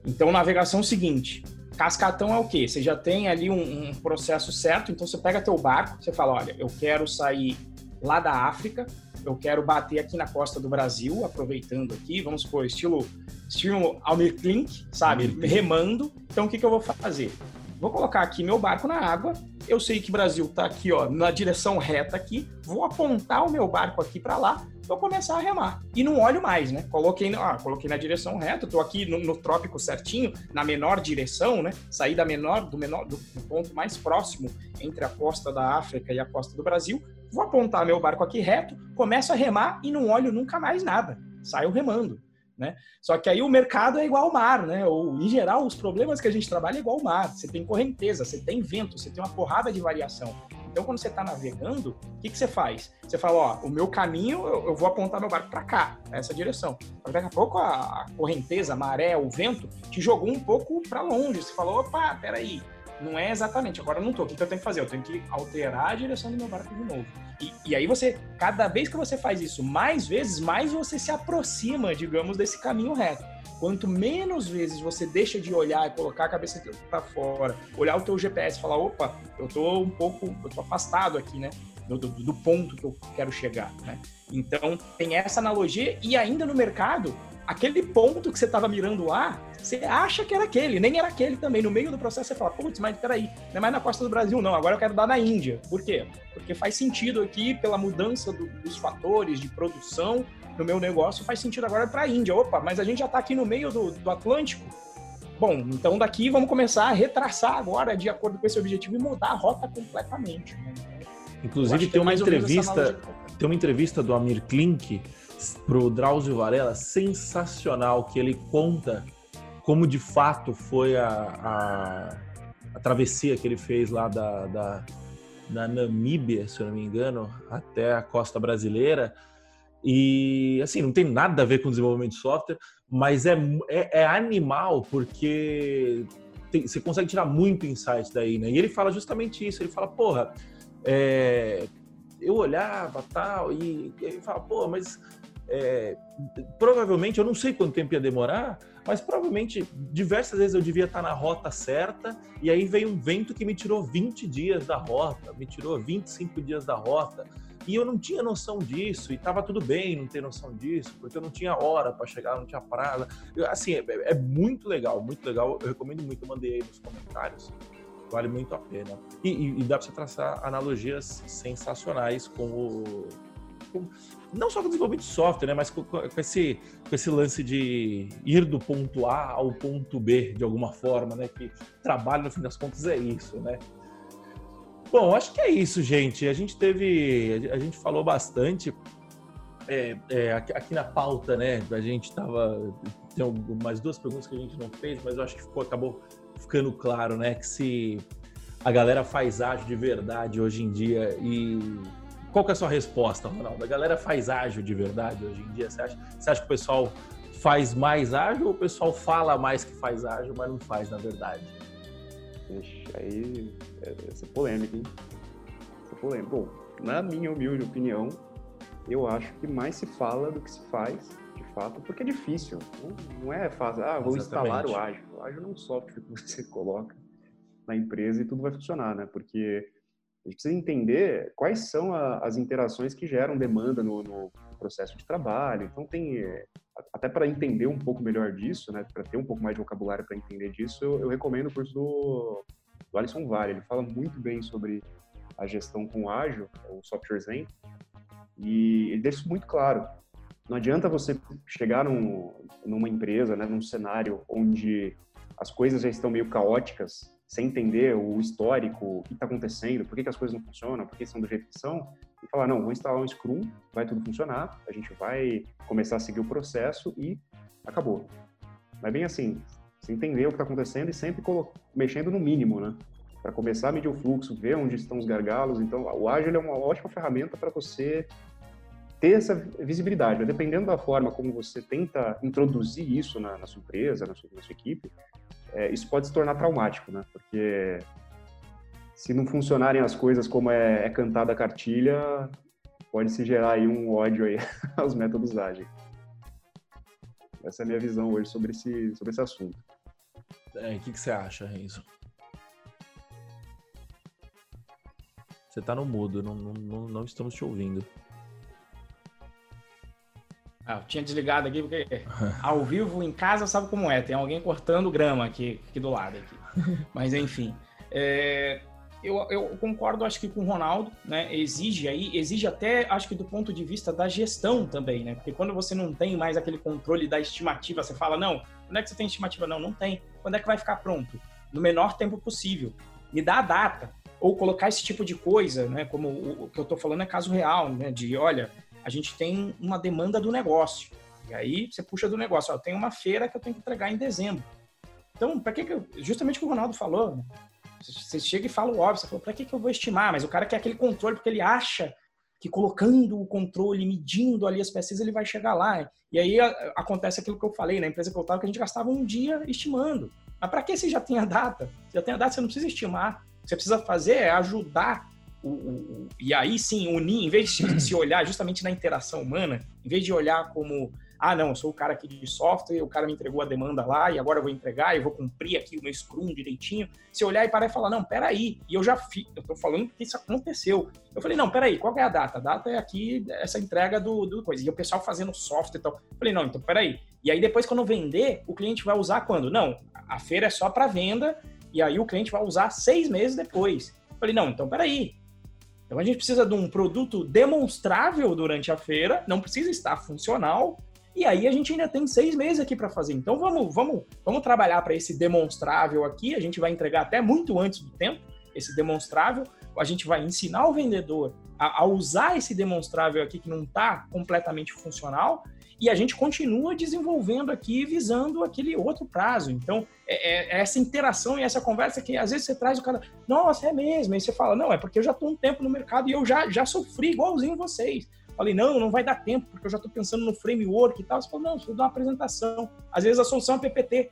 então, navegação é o seguinte, cascatão é o quê? Você já tem ali um, um, processo certo, então você pega teu barco, você fala, olha, eu quero sair lá da África, eu quero bater aqui na costa do Brasil, aproveitando aqui, vamos supor, estilo, estilo Almir Klink, sabe? Remando. Então, o que, que eu vou fazer? Vou colocar aqui meu barco na água. Eu sei que o Brasil está aqui, ó, na direção reta aqui. Vou apontar o meu barco aqui para lá. Vou começar a remar. E não olho mais, né? Coloquei, ah, coloquei na direção reta. Estou aqui no, no, trópico certinho, na menor direção, né? Saí da menor, do menor, do ponto mais próximo entre a costa da África e a costa do Brasil vou apontar meu barco aqui reto, começo a remar e não olho nunca mais nada. Saio remando. Né? Só que aí o mercado é igual ao mar, né? Ou, em geral, os problemas que a gente trabalha é igual ao mar. Você tem correnteza, você tem vento, você tem uma porrada de variação. Então, quando você está navegando, o que, que você faz? Você fala, ó, o meu caminho, eu, vou apontar meu barco para cá, essa direção. Mas daqui a pouco a, a correnteza, a maré, o vento te jogou um pouco para longe. Você falou, opa, peraí, não é exatamente, agora eu não tô, o que, eu tenho que fazer? Eu tenho que alterar a direção do meu barco de novo. E, e, aí você, cada vez que você faz isso mais vezes, mais você se aproxima, digamos, desse caminho reto. Quanto menos vezes você deixa de olhar e colocar a cabeça para fora, olhar o teu GPS e falar, opa, eu tô um pouco, eu tô afastado aqui, né? Do, do, do ponto que eu quero chegar, né? Então, tem essa analogia e ainda no mercado, aquele ponto que você estava mirando lá, você acha que era aquele, nem era aquele também. No meio do processo você fala, putz, mas peraí, não é mais na costa do Brasil, não, agora eu quero dar na Índia. Por quê? Porque faz sentido aqui, pela mudança do, dos fatores de produção no meu negócio, faz sentido agora para a Índia. Opa, mas a gente já está aqui no meio do, do Atlântico. Bom, então daqui vamos começar a retraçar agora de acordo com esse objetivo e mudar a rota completamente. Né? Inclusive tem uma entrevista, tem uma entrevista do Amir Klink pro Drauzio Varela sensacional que ele conta como de fato foi a, a, a travessia que ele fez lá da, da, da, Namíbia, se eu não me engano, até a costa brasileira. E assim, não tem nada a ver com desenvolvimento de software, mas é, é, é animal porque tem, você consegue tirar muito insight daí, né? E ele fala justamente isso. Ele fala, porra, é, eu olhava tal, e, ele fala, pô, mas é, provavelmente, eu não sei quanto tempo ia demorar, mas provavelmente diversas vezes eu devia estar na rota certa e aí veio um vento que me tirou 20 dias da rota, me tirou 25 dias da rota. E eu não tinha noção disso, e estava tudo bem não ter noção disso, porque eu não tinha hora para chegar, não tinha prazo. assim, é, é, muito legal, muito legal. Eu recomendo muito, eu mandei aí nos comentários. Vale muito a pena. E, e, e dá para você traçar analogias sensacionais com o, não só com desenvolvimento de software, né, mas com, com, esse, com esse lance de ir do ponto A ao ponto B de alguma forma, né? Que trabalho, no fim das contas, é isso, né? Bom, acho que é isso, gente. A gente teve. A gente falou bastante. É, é, aqui, aqui, na pauta, né? A gente estava. Tem mais duas perguntas que a gente não fez, mas eu acho que ficou, acabou ficando claro, né? Que se a galera faz ágil de verdade hoje em dia e qual que é a sua resposta, Ronaldo? A galera faz ágil de verdade hoje em dia? Você acha, você acha que o pessoal faz mais ágil ou o pessoal fala mais que faz ágil, mas não faz na verdade? Ixi, aí é, essa é polêmica, hein? Essa é polêmica. Bom, na minha humilde opinião, eu acho que mais se fala do que se faz, de fato, porque é difícil. Não, é fácil, ah, vou Exatamente. instalar o ágil. O ágil não é um software que <laughs> você coloca na empresa e tudo vai funcionar, né? Porque a gente precisa entender quais são a, as interações que geram demanda no, no, processo de trabalho. Então, tem é, até para entender um pouco melhor disso, né, para ter um pouco mais de vocabulário para entender disso, eu, eu, recomendo o curso do, do Alisson Vale. Ele fala muito bem sobre a gestão com ágil, o software Zen, e ele deixa isso muito claro. Não adianta você chegar num, numa empresa, né, num cenário onde as coisas já estão meio caóticas sem entender o histórico, o que está acontecendo, por que, que, as coisas não funcionam, por que são do jeito que são, e falar, não, vou instalar um Scrum, vai tudo funcionar, a gente vai começar a seguir o processo e acabou. Mas é bem assim, você entender o que está acontecendo e sempre mexendo no mínimo, né? Para começar a medir o fluxo, ver onde estão os gargalos. Então, o Agile é uma ótima ferramenta para você ter essa visibilidade. Dependendo da forma como você tenta introduzir isso na, na sua empresa, na sua, na sua equipe, é, isso pode se tornar traumático, né? Porque se não funcionarem as coisas como é, é cantada a cartilha, pode se gerar aí um ódio aí <laughs> aos métodos ágeis. Essa é a minha visão hoje sobre esse, sobre esse assunto. É, o que, que você acha, Renzo? Você está no mudo, não, não, não estamos te ouvindo. Ah, eu tinha desligado aqui porque <laughs> ao vivo em casa sabe como é, tem alguém cortando grama aqui, aqui do lado aqui. <laughs> Mas enfim, é, eu, eu, concordo, acho que com o Ronaldo, né? Exige aí, exige até, acho que do ponto de vista da gestão também, né? Porque quando você não tem mais aquele controle da estimativa, você fala, não, quando é que você tem estimativa? Não, não tem. Quando é que vai ficar pronto? No menor tempo possível. Me dá a data. Ou colocar esse tipo de coisa, né? Como o, que eu estou falando é caso real, né? De, olha, a gente tem uma demanda do negócio. E aí você puxa do negócio. Ó, tem uma feira que eu tenho que entregar em dezembro. Então, para que, que eu, justamente o que o Ronaldo falou, né? você chega e fala o óbvio, você fala, para que, que eu vou estimar? Mas o cara quer aquele controle porque ele acha que colocando o controle, medindo ali as peças, ele vai chegar lá. E aí acontece aquilo que eu falei na empresa que eu estava, que a gente gastava um dia estimando. Mas para que você já tem a data? Você já tem a data, você não precisa estimar. Você precisa fazer é ajudar o, o, e aí sim unir, em vez de se olhar justamente na interação humana, em vez de olhar como ah, não, eu sou o cara aqui de software, o cara me entregou a demanda lá e agora eu vou entregar, eu vou cumprir aqui o meu Scrum direitinho. Se olhar e parar e falar, não, peraí, e eu já fiz, eu tô falando que isso aconteceu. Eu falei, não, peraí, qual é a data? A data é aqui, essa entrega do, do coisa. E o pessoal fazendo software e tal. Eu falei, não, então peraí. E aí depois, quando vender, o cliente vai usar quando? Não, a feira é só para venda e aí o cliente vai usar seis meses depois. Eu falei, não, então peraí. Então a gente precisa de um produto demonstrável durante a feira, não precisa estar funcional, e aí a gente ainda tem seis meses aqui para fazer. Então vamos, vamos, vamos trabalhar para esse demonstrável aqui. A gente vai entregar até muito antes do tempo esse demonstrável. A gente vai ensinar o vendedor a, a usar esse demonstrável aqui que não está completamente funcional. E a gente continua desenvolvendo aqui, visando aquele outro prazo. Então, é, é, essa interação e essa conversa que às vezes você traz o cara, nossa, é mesmo. Aí você fala, não, é porque eu já estou um tempo no mercado e eu já, já sofri igualzinho vocês. Falei, não, não vai dar tempo, porque eu já estou pensando no framework e tal. Você falou, não, você dar uma apresentação. Às vezes a solução é PPT.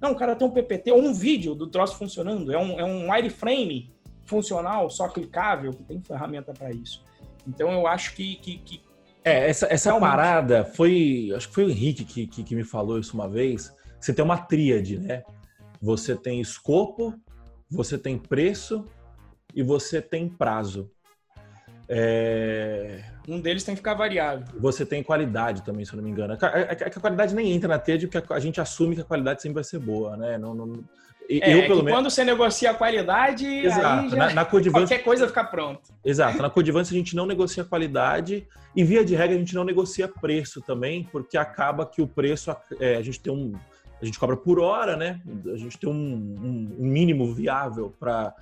Não, o cara tem um PPT ou um vídeo do troço funcionando. É um, é um wireframe funcional, só clicável, que tem ferramenta para isso. Então eu acho que. que, que é, essa, essa parada foi. Acho que foi o Henrique que, que, que me falou isso uma vez. Você tem uma tríade, né? Você tem escopo, você tem preço e você tem prazo. É... Um deles tem que ficar variável. Você tem qualidade também, se eu não me engano. É, é, é que a qualidade nem entra na TED, porque a gente assume que a qualidade sempre vai ser boa, né? Não, não... É, eu, pelo menos... quando você negocia a qualidade, Exato. Já... Na, na qualquer coisa fica pronto. Exato. Na Codivance a gente não negocia qualidade e, via de regra, a gente não negocia preço também, porque acaba que o preço, é, a gente tem um... A gente cobra por hora, né? A gente tem um, um, um mínimo viável para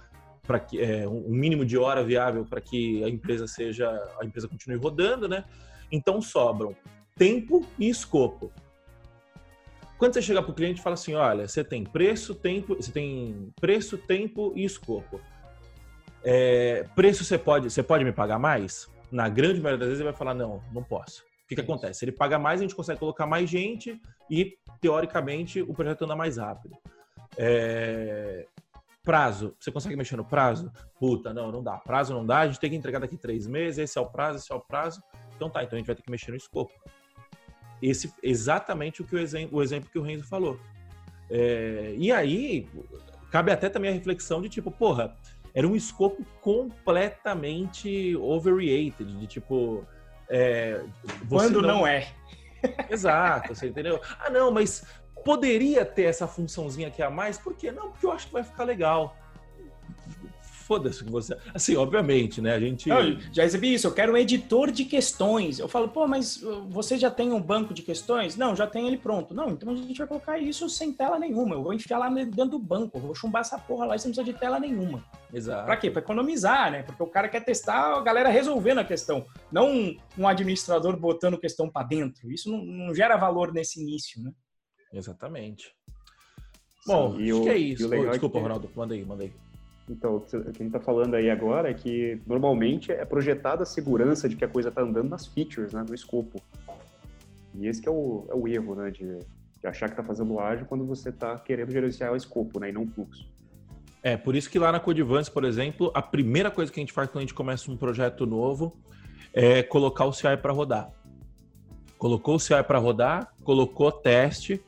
para que é, um mínimo de hora viável para que a empresa seja a empresa continue rodando, né? Então sobram tempo e escopo. Quando você chega para o cliente e fala assim, olha, você tem preço, tempo, você tem preço, tempo e escopo. É, preço você pode, você pode me pagar mais? Na grande maioria das vezes ele vai falar não, não posso. O que, que acontece? Ele paga mais, a gente consegue colocar mais gente e teoricamente o projeto anda mais rápido. É, Prazo, você consegue mexer no prazo? Puta, não, não dá. Prazo não dá, a gente tem que entregar daqui três meses, esse é o prazo, esse é o prazo. Então tá, então a gente vai ter que mexer no escopo. Esse exatamente o que o exemplo, o exemplo que o Renzo falou. É, e aí, cabe até também a reflexão de tipo, porra, era um escopo completamente overrated, de tipo. É, Quando não... não é. <laughs> Exato, você entendeu? Ah, não, mas Poderia ter essa funçãozinha aqui a mais, por quê? Não, porque eu acho que vai ficar legal. Foda-se com você. Assim, obviamente, né? A gente. Não, já recebi isso, eu quero um editor de questões. Eu falo, pô, mas uh, você já tem um banco de questões? Não, já tem ele pronto. Não, então a gente vai colocar isso sem tela nenhuma. Eu vou enfiar lá dentro do banco, eu vou chumbar essa porra lá e você não precisa de tela nenhuma. Exato. Pra quê? Pra economizar, né? Porque o cara quer testar a galera resolvendo a questão. Não um, um administrador botando questão para dentro. Isso não, não gera valor nesse início, né? Exatamente. Bom, Sim, acho o, que é isso. Oh, desculpa, é que... Ronaldo, manda aí, manda aí. Então, o que a gente está falando aí agora é que normalmente é projetada a segurança de que a coisa está andando nas features, né, no escopo. E esse é o, é o erro, né, de, de achar que está fazendo ágil quando você está querendo gerenciar o escopo, né, e não o fluxo. É, por isso que lá na Codivance, por exemplo, a primeira coisa que a gente faz quando a gente começa um projeto novo é colocar o CI para rodar. Colocou o CI para rodar, colocou teste,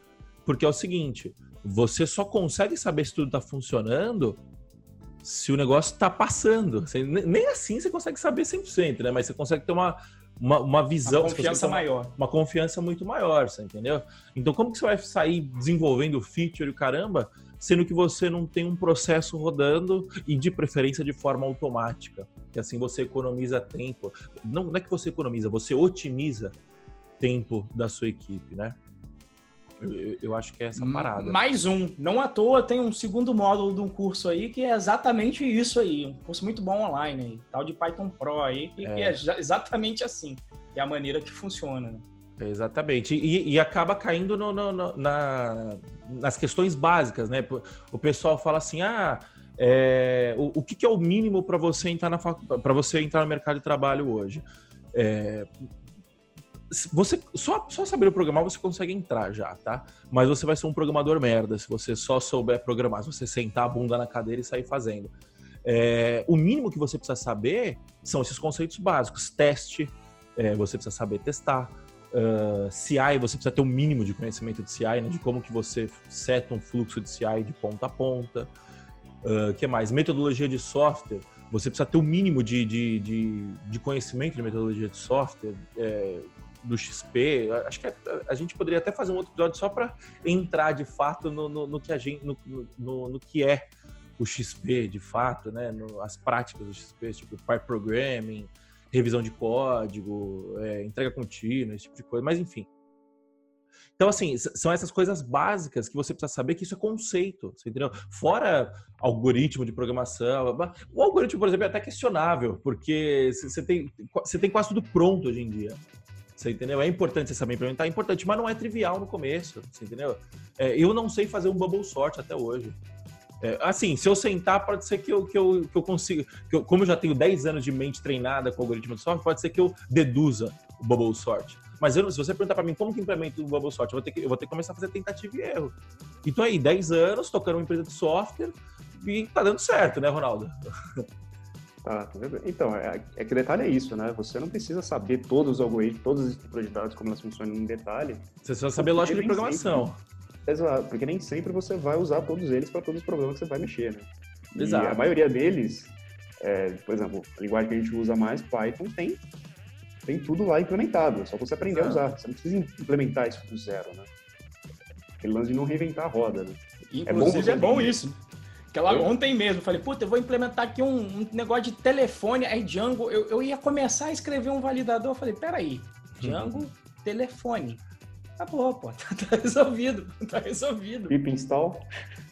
porque é o seguinte, você só consegue saber se tudo está funcionando se o negócio está passando. Você, nem assim você consegue saber 100%, né? Mas você consegue ter uma, uma, uma visão... Uma confiança maior. Uma, uma, confiança muito maior, você entendeu? Então, como que você vai sair desenvolvendo feature e caramba, sendo que você não tem um processo rodando e, de preferência, de forma automática? Que assim você economiza tempo. Não, não é que você economiza, você otimiza tempo da sua equipe, né? Eu, eu, acho que é essa parada. Mais um. Não à toa tem um segundo módulo de um curso aí que é exatamente isso aí. Um curso muito bom online aí. Tal de Python Pro aí, que é, que é exatamente assim. É a maneira que funciona. Né? Exatamente. E, e, acaba caindo no, no, no, na, nas questões básicas, né? O pessoal fala assim, ah, é, o, o que, que, é o mínimo para você entrar na para você entrar no mercado de trabalho hoje? É, você só, só saber programar você consegue entrar já, tá? Mas você vai ser um programador merda se você só souber programar, se você sentar a bunda na cadeira e sair fazendo. É, o mínimo que você precisa saber são esses conceitos básicos. Teste, é, você precisa saber testar. Uh, CI, você precisa ter um mínimo de conhecimento de CI, né, de como que você seta um fluxo de CI de ponta a ponta. Uh, que mais? Metodologia de software. Você precisa ter o um mínimo de, de, de, de, conhecimento de metodologia de software, é, do XP. Acho que a, a, gente poderia até fazer um outro episódio só para entrar de fato no, no, no, que a gente, no, no, que é o XP de fato, né? as práticas do XP, tipo pair programming, revisão de código, é, entrega contínua, esse tipo de coisa. Mas enfim. Então, assim, são essas coisas básicas que você precisa saber que isso é conceito, entendeu? Fora algoritmo de programação. O algoritmo, por exemplo, é até questionável, porque você tem, você tem quase tudo pronto hoje em dia. Você entendeu? É importante você saber implementar, é importante, mas não é trivial no começo, você entendeu? É, eu não sei fazer um bubble sort até hoje. É, assim, se eu sentar, pode ser que eu, que eu, que eu consiga. Que eu, como eu já tenho 10 anos de mente treinada com algoritmo de software, pode ser que eu deduza o bubble sort. Mas eu, se você perguntar para mim como que implemento o bubble sort, eu vou, ter que, eu vou ter que começar a fazer tentativa e erro. Então aí, 10 anos tocando uma empresa de software e tá dando certo, né, Ronaldo? <laughs> Tá, tá então, é, é, que o detalhe é isso, né? Você não precisa saber todos os algoritmos, todas as estruturas de dados, como elas funcionam em detalhe. Você precisa saber lógica de programação. Sempre, exato, porque nem sempre você vai usar todos eles para todos os problemas que você vai mexer, né? Exato. E a maioria deles, é, por exemplo, a linguagem que a gente usa mais, Python, tem, tem tudo lá implementado, é só você aprender exato. a usar. Você não precisa implementar isso do zero, né? Aquele lance de não reinventar a roda, né? Inclusive é bom, é bom isso. Aquela eu? ontem mesmo, eu falei, puta, eu vou implementar aqui um, um negócio de telefone, aí Django, eu, eu, ia começar a escrever um validador, eu falei, peraí, Django, uhum. telefone. Acabou, pô, <laughs> tá, tá, resolvido, tá resolvido. Pip install?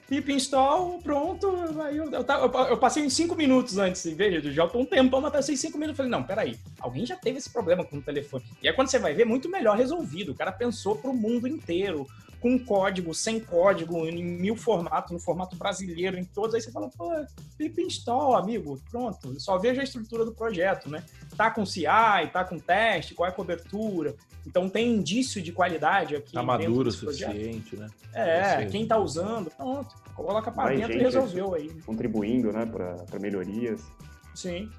Pip install, pronto, aí eu, eu, eu, eu passei em cinco minutos antes, veja, já tô um tempão, mas passei cinco minutos, eu falei, não, peraí, alguém já teve esse problema com o telefone. E aí quando você vai ver, muito melhor resolvido, o cara pensou pro mundo inteiro, com código, sem código, em mil formatos, no formato brasileiro, em todos, aí você fala, pô, pip install, amigo, pronto, só veja a estrutura do projeto, né? Tá com CI, tá com teste, qual é a cobertura, então tem indício de qualidade aqui. Tá maduro o suficiente, né? É, quem tá usando, pronto, coloca para dentro e resolveu aí. Contribuindo, né, para melhorias. Sim.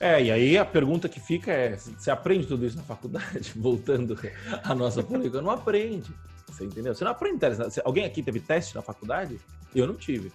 É, e aí a pergunta que fica é: você aprende tudo isso na faculdade? <laughs> Voltando à nossa política, não aprende. Você entendeu? Você não aprende teste. Alguém aqui teve teste na faculdade? Eu não tive.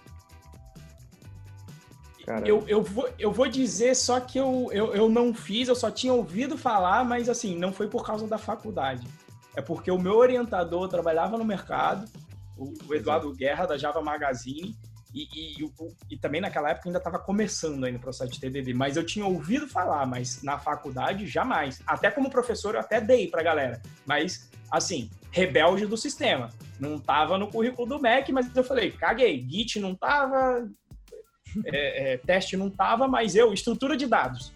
Eu, eu, vou, eu vou dizer só que eu, eu, eu não fiz, eu só tinha ouvido falar, mas assim, não foi por causa da faculdade. É porque o meu orientador trabalhava no mercado, o, o Eduardo Guerra, da Java Magazine, e, e, e, também naquela época ainda estava começando aí no processo de TDD, mas eu tinha ouvido falar, mas na faculdade jamais. Até como professor eu até dei para galera, mas assim, rebelde do sistema. Não tava no currículo do MEC, mas eu falei, caguei, Git não tava, é, é, teste não tava, mas eu, estrutura de dados,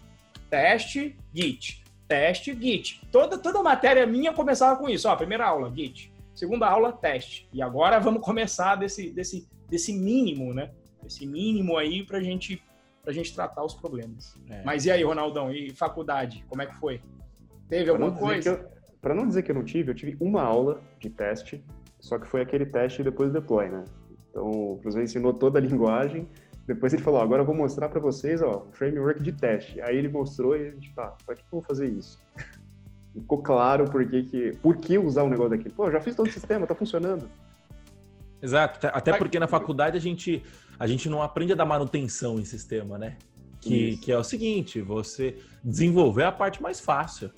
teste, Git, teste, Git. Toda, toda matéria minha começava com isso, ó, primeira aula, Git, segunda aula, teste. E agora vamos começar desse, desse, desse mínimo, né? Esse mínimo aí pra gente, pra gente tratar os problemas. É. Mas e aí, Ronaldão, e faculdade, como é que foi? Teve alguma coisa? Para não dizer que eu não tive, eu tive uma aula de teste, só que foi aquele teste depois do deploy, né? Então, o professor ensinou toda a linguagem, depois ele falou, agora eu vou mostrar para vocês, ó, um framework de teste. Aí ele mostrou e a gente, tá, para que eu vou fazer isso? Ficou claro por que, que, por que usar um negócio daquele. Pô, eu já fiz todo o sistema, tá funcionando. Exato, até porque na faculdade a gente, a gente não aprende a dar manutenção em sistema, né? Que, que é o seguinte, você desenvolver a parte mais fácil.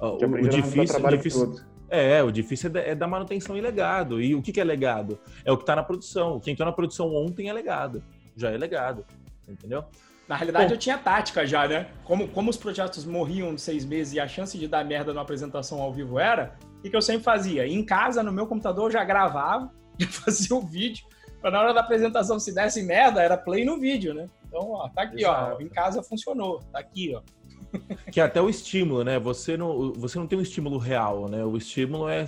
O, o difícil, o difícil é, o difícil é, é da manutenção e legado. E o que, que é legado? É o que está na produção. Quem está na produção ontem é legado. Já é legado. Entendeu? Na realidade, Bom, eu tinha tática já, né? Como, como os projetos morriam de seis meses e a chance de dar merda numa apresentação ao vivo era, o que eu sempre fazia? Em casa, no meu computador, eu já gravava, <laughs> já fazia o vídeo, para na hora da apresentação, se desse merda, era play no vídeo, né? Então, ó, tá aqui, Exato. ó. Em casa funcionou, tá aqui, ó. Que é até o estímulo, né? Você não, você não tem um estímulo real, né? O estímulo é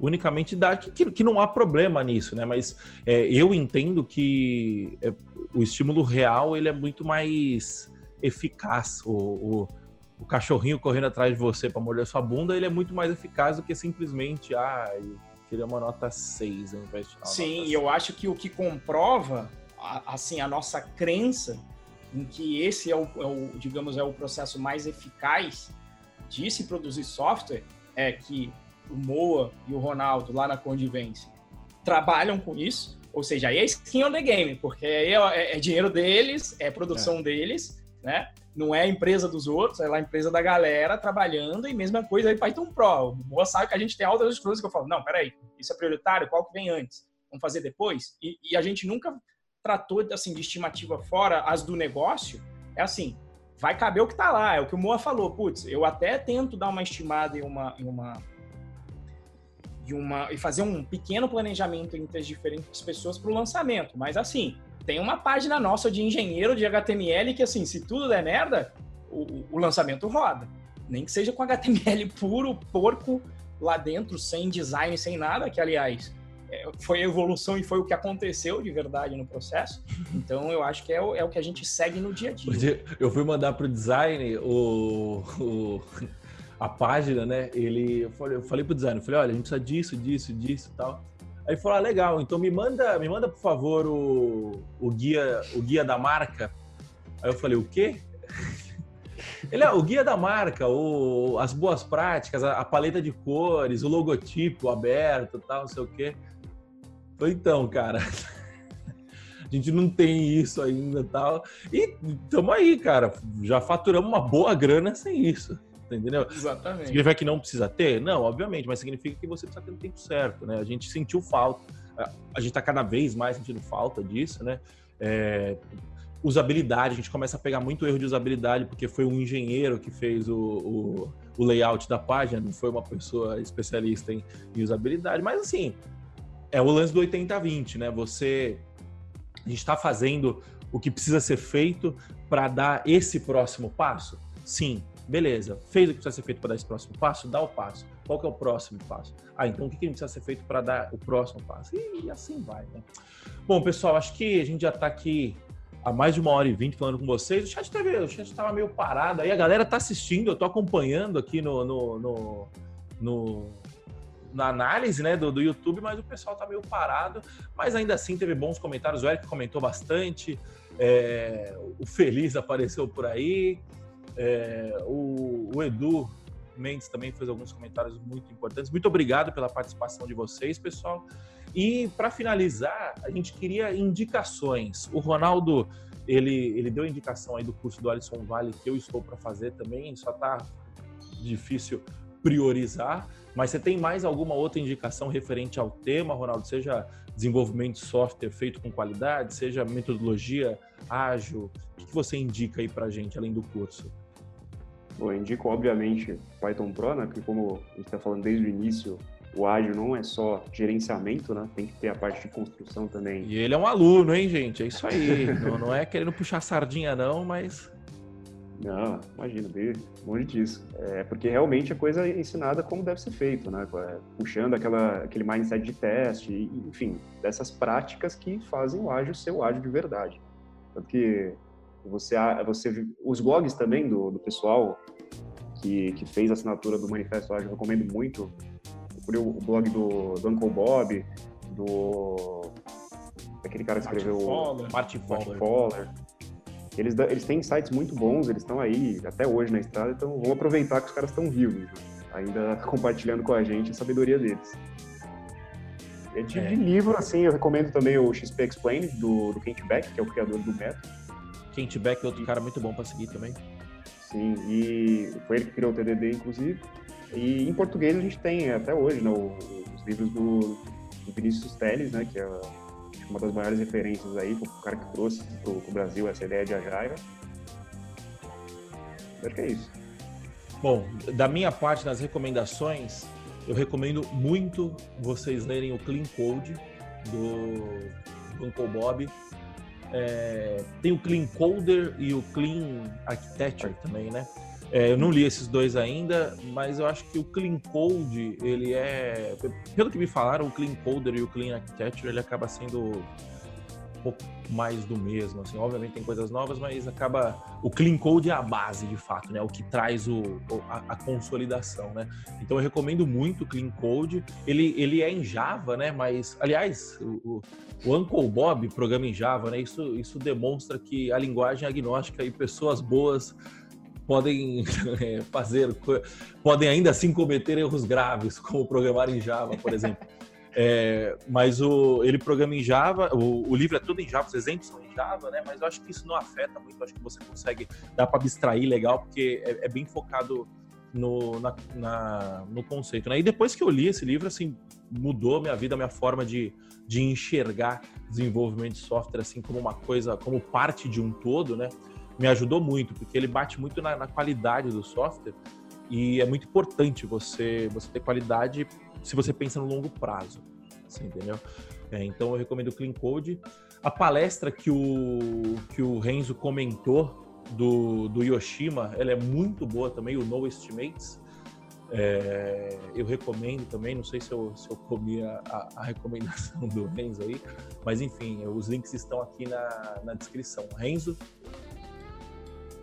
unicamente dar que, que não há problema nisso, né? Mas é, eu entendo que é, o estímulo real ele é muito mais eficaz. O, o, o cachorrinho correndo atrás de você para morder sua bunda, ele é muito mais eficaz do que simplesmente, ah, queria uma nota 6 ao invés de Sim, e eu acho que o que comprova, assim, a nossa crença em que esse é o, é o, digamos, é o processo mais eficaz de se produzir software, é que o Moa e o Ronaldo lá na Condivência trabalham com isso, ou seja, aí é skin on the game, porque aí é, é, é dinheiro deles, é produção é. deles, né? Não é a empresa dos outros, é lá a empresa da galera trabalhando e mesma coisa aí Python Pro. O Moa sabe que a gente tem altas coisas que eu falo, não, peraí, isso é prioritário, qual que vem antes? Vamos fazer depois? E, e a gente nunca tratou assim, de estimativa fora as do negócio, é assim, vai caber o que está lá. É o que o Moa falou. Putz, eu até tento dar uma estimada em uma, em uma, em uma e fazer um pequeno planejamento entre as diferentes pessoas para o lançamento. Mas assim, tem uma página nossa de engenheiro de HTML que assim, se tudo der merda, o, o lançamento roda. Nem que seja com HTML puro, porco lá dentro, sem design, sem nada, que aliás foi a evolução e foi o que aconteceu de verdade no processo. <laughs> Então eu acho que é o, é o que a gente segue no dia a dia. Eu fui mandar para o design o, a página, né? Ele, eu falei, eu falei pro designer, eu falei, olha, a gente precisa disso, disso, disso e tal. Aí ele falou, ah, legal, então me manda, me manda por favor o, o guia, o guia da marca. Aí eu falei, o quê? <laughs> Ele é o guia da marca, o, as boas práticas, a, a paleta de cores, o logotipo aberto, tal, não sei o quê. Então, cara, <laughs> a gente não tem isso ainda tal. E estamos aí, cara. Já faturamos uma boa grana sem isso. Entendeu? Exatamente. Significa que não precisa ter? Não, obviamente, mas significa que você precisa ter o tempo certo, né? A gente sentiu falta. A gente está cada vez mais sentindo falta disso, né? É, usabilidade, a gente começa a pegar muito erro de usabilidade, porque foi um engenheiro que fez o, o, o layout da página, não foi uma pessoa especialista em, em usabilidade. Mas assim, é o lance do 80-20, né? Você. Está fazendo o que precisa ser feito para dar esse próximo passo? Sim, beleza. Fez o que precisa ser feito para dar esse próximo passo? Dá o passo. Qual que é o próximo passo? Ah, então o que, que precisa ser feito para dar o próximo passo? E, assim vai, né? Bom, pessoal, acho que a gente já está aqui há mais de uma hora e vinte falando com vocês. O chat o chat estava meio parado aí, a galera está assistindo, eu estou acompanhando aqui no, no, no, no na análise né, do, do YouTube, mas o pessoal tá meio parado. Mas ainda assim teve bons comentários. O Eric comentou bastante. É, o Feliz apareceu por aí. É, o, o, Edu Mendes também fez alguns comentários muito importantes. Muito obrigado pela participação de vocês, pessoal. E para finalizar, a gente queria indicações. O Ronaldo ele, ele deu indicação aí do curso do Alisson Vale que eu estou para fazer também. Só tá difícil priorizar. Mas você tem mais alguma outra indicação referente ao tema, Ronaldo? Seja desenvolvimento de software feito com qualidade, seja metodologia ágil? O que você indica aí para a gente, além do curso? Bom, eu indico, obviamente, Python Pro, né? Porque como a gente está falando desde o início, o ágil não é só gerenciamento, né? Tem que ter a parte de construção também. E ele é um aluno, hein, gente? É isso aí. não, não é querendo puxar sardinha, não, mas não, imagina, longe disso. É porque realmente a coisa é ensinada como deve ser feito, né? É, puxando aquela, aquele mindset de teste, enfim, dessas práticas que fazem o ágil ser o ágil de verdade. Tanto que você, você os blogs também do, do pessoal que, que fez a assinatura do Manifesto Ágil, eu recomendo muito. Procure o blog do, do Uncle Bob, do aquele cara que escreveu Martin Fowler. Martin Fowler eles, eles têm sites muito bons, eles estão aí até hoje na estrada, então vamos aproveitar que os caras estão vivos, né? ainda <laughs> compartilhando com a gente a sabedoria deles. É de, é. de, livro, assim, eu recomendo também o XP Explained, do, do Kent Beck, que é o criador do método. Kent Beck é outro cara muito bom para seguir também. Sim, e foi ele que criou o TDD, inclusive. E em português a gente tem até hoje né, os livros do, do Vinícius Teles, né, que é uma das maiores referências aí, o cara que trouxe para o Brasil essa ideia de Agile. Acho que é isso. Bom, da minha parte, nas recomendações, eu recomendo muito vocês lerem o Clean Code do, do Uncle Bob. É, tem o Clean Coder e o Clean Architecture também, né? É, eu não li esses dois ainda, mas eu acho que o Clean Code, ele é. Pelo que me falaram, o Clean Coder e o Clean Architecture, ele acaba sendo pouco mais do mesmo. Assim, obviamente tem coisas novas, mas acaba o clean code é a base de fato, né? O que traz o, a, a, consolidação, né? Então eu recomendo muito o clean code. Ele, ele é em Java, né? Mas aliás, o, o Uncle Bob programa em Java, né? Isso, isso demonstra que a linguagem é agnóstica e pessoas boas podem <laughs> é, fazer, podem ainda assim cometer erros graves, como programar em Java, por exemplo. <laughs> É, mas o, ele programa em Java, o, o, livro é todo em Java, os exemplos são em Java, né? Mas eu acho que isso não afeta muito, acho que você consegue, dá para abstrair legal, porque é, é bem focado no, na, na, no conceito, né? E depois que eu li esse livro, assim, mudou minha vida, minha forma de, de enxergar desenvolvimento de software, assim, como uma coisa, como parte de um todo, né? Me ajudou muito, porque ele bate muito na, na qualidade do software e é muito importante você, você ter qualidade se você pensa no longo prazo, assim, entendeu? É, então eu recomendo o Clean Code. A palestra que o, que o Renzo comentou do, do Yoshima, ela é muito boa também, o No Estimates. É, eu recomendo também, não sei se eu, se eu comi a, a, a, recomendação <laughs> do Renzo aí, mas enfim, os links estão aqui na, na descrição. Renzo?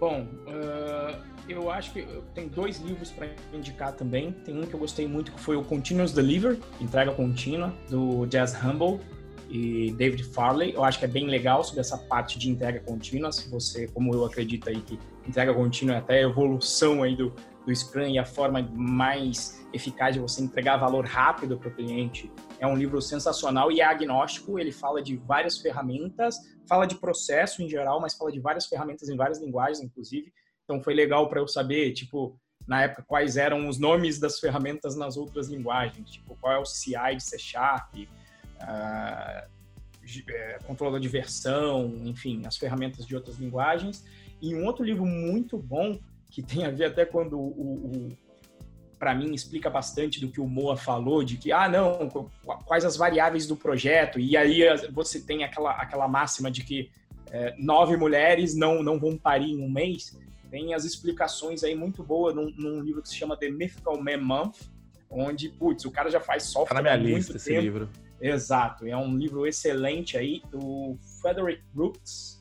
Bom, uh, eu acho que tem dois livros para indicar também. Tem um que eu gostei muito que foi o Continuous Deliver, entrega contínua, do Jazz Humble e David Farley. Eu acho que é bem legal sobre essa parte de entrega contínua. Se você, como eu acredito aí que entrega contínua é até a evolução aí do, do Scrum e a forma mais eficaz de você entregar valor rápido para o cliente. É um livro sensacional e é agnóstico. Ele fala de várias ferramentas, fala de processo em geral, mas fala de várias ferramentas em várias linguagens, inclusive. Então foi legal para eu saber, tipo, na época, quais eram os nomes das ferramentas nas outras linguagens, tipo, qual é o CI de C Sharp, uh, controlador de versão, enfim, as ferramentas de outras linguagens. E um outro livro muito bom, que tem a ver até quando o, o para mim explica bastante do que o Moa falou, de que, ah, não, quais as variáveis do projeto, e aí você tem aquela, aquela máxima de que é, nove mulheres não, não vão parir em um mês, tem as explicações aí muito boas num, num, livro que se chama The Mythical Man Month, onde, putz, o cara já faz software tá na minha lista esse livro. Exato, é um livro excelente aí do Frederick Brooks,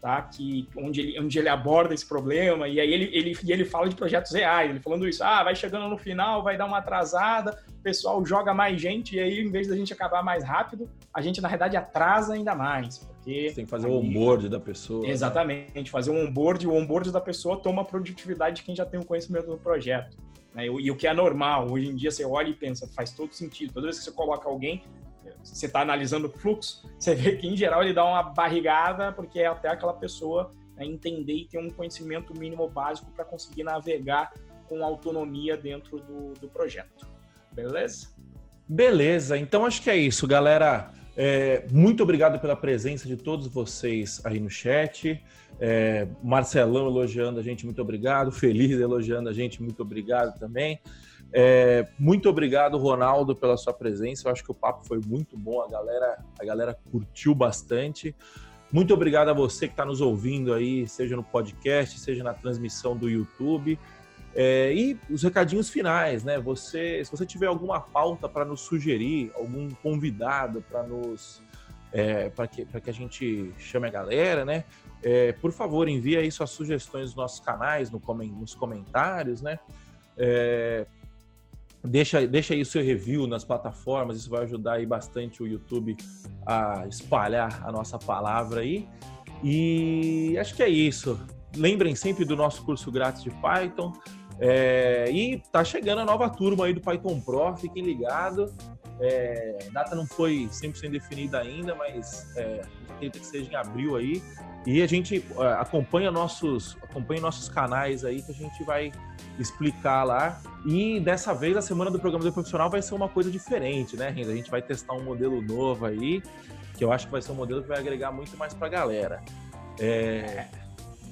tá? Que, onde, ele, onde ele aborda esse problema e aí ele, ele, e ele fala de projetos reais, ele falando isso, ah, vai chegando no final, vai dar uma atrasada, o pessoal joga mais gente e aí, em vez da gente acabar mais rápido, a gente, na verdade, atrasa ainda mais. Porque Você tem que fazer aí, o onboard da pessoa. Né? Exatamente, fazer um onboard, o onboard da pessoa toma a produtividade de quem já tem o conhecimento do projeto. Né? E o que é normal, hoje em dia você olha e pensa, faz todo sentido. Toda vez que você coloca alguém, você está analisando o fluxo, você vê que em geral ele dá uma barrigada, porque é até aquela pessoa né, entender e ter um conhecimento mínimo básico para conseguir navegar com autonomia dentro do, do projeto. Beleza? Beleza, então acho que é isso, galera. É, muito obrigado pela presença de todos vocês aí no chat. É, Marcelão elogiando a gente, muito obrigado. Feliz elogiando a gente, muito obrigado também. É, muito obrigado, Ronaldo, pela sua presença. Eu acho que o papo foi muito bom, a galera, a galera curtiu bastante. Muito obrigado a você que está nos ouvindo aí, seja no podcast, seja na transmissão do YouTube. É, e os recadinhos finais, né? Você, se você tiver alguma pauta para nos sugerir, algum convidado para nos é, para que, que a gente chame a galera, né? É, por favor, envie aí suas sugestões nos nossos canais, no, nos comentários, né? É, deixa, deixa aí o seu review nas plataformas, isso vai ajudar aí bastante o YouTube a espalhar a nossa palavra aí. E acho que é isso. Lembrem sempre do nosso curso grátis de Python. É, e tá chegando a nova turma aí do Python Pro, fiquem ligados. É, data não foi 100% definida ainda, mas é, acredita que seja em abril aí. E a gente é, acompanha nossos, acompanha nossos canais aí que a gente vai explicar lá. E dessa vez a semana do programa do profissional vai ser uma coisa diferente, né, Renda? A gente vai testar um modelo novo aí, que eu acho que vai ser um modelo que vai agregar muito mais para a galera. É,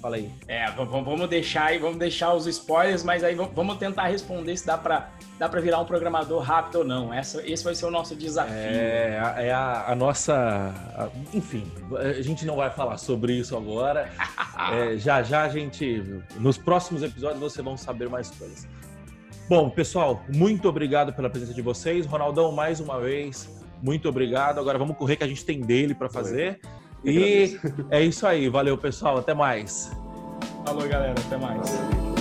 Fala aí. É, vamos deixar aí, vamos deixar os spoilers, mas aí vamos tentar responder se dá para dá para virar um programador rápido ou não. Essa, esse vai ser o nosso desafio. É, é a, a nossa. A, enfim, a gente não vai falar sobre isso agora. <laughs> é, já já a gente. Nos próximos episódios vocês vão saber mais coisas. Bom, pessoal, muito obrigado pela presença de vocês. Ronaldão, mais uma vez, muito obrigado. Agora vamos correr que a gente tem dele para fazer. E é isso aí. Valeu, pessoal. Até mais. Falou, galera. Até mais.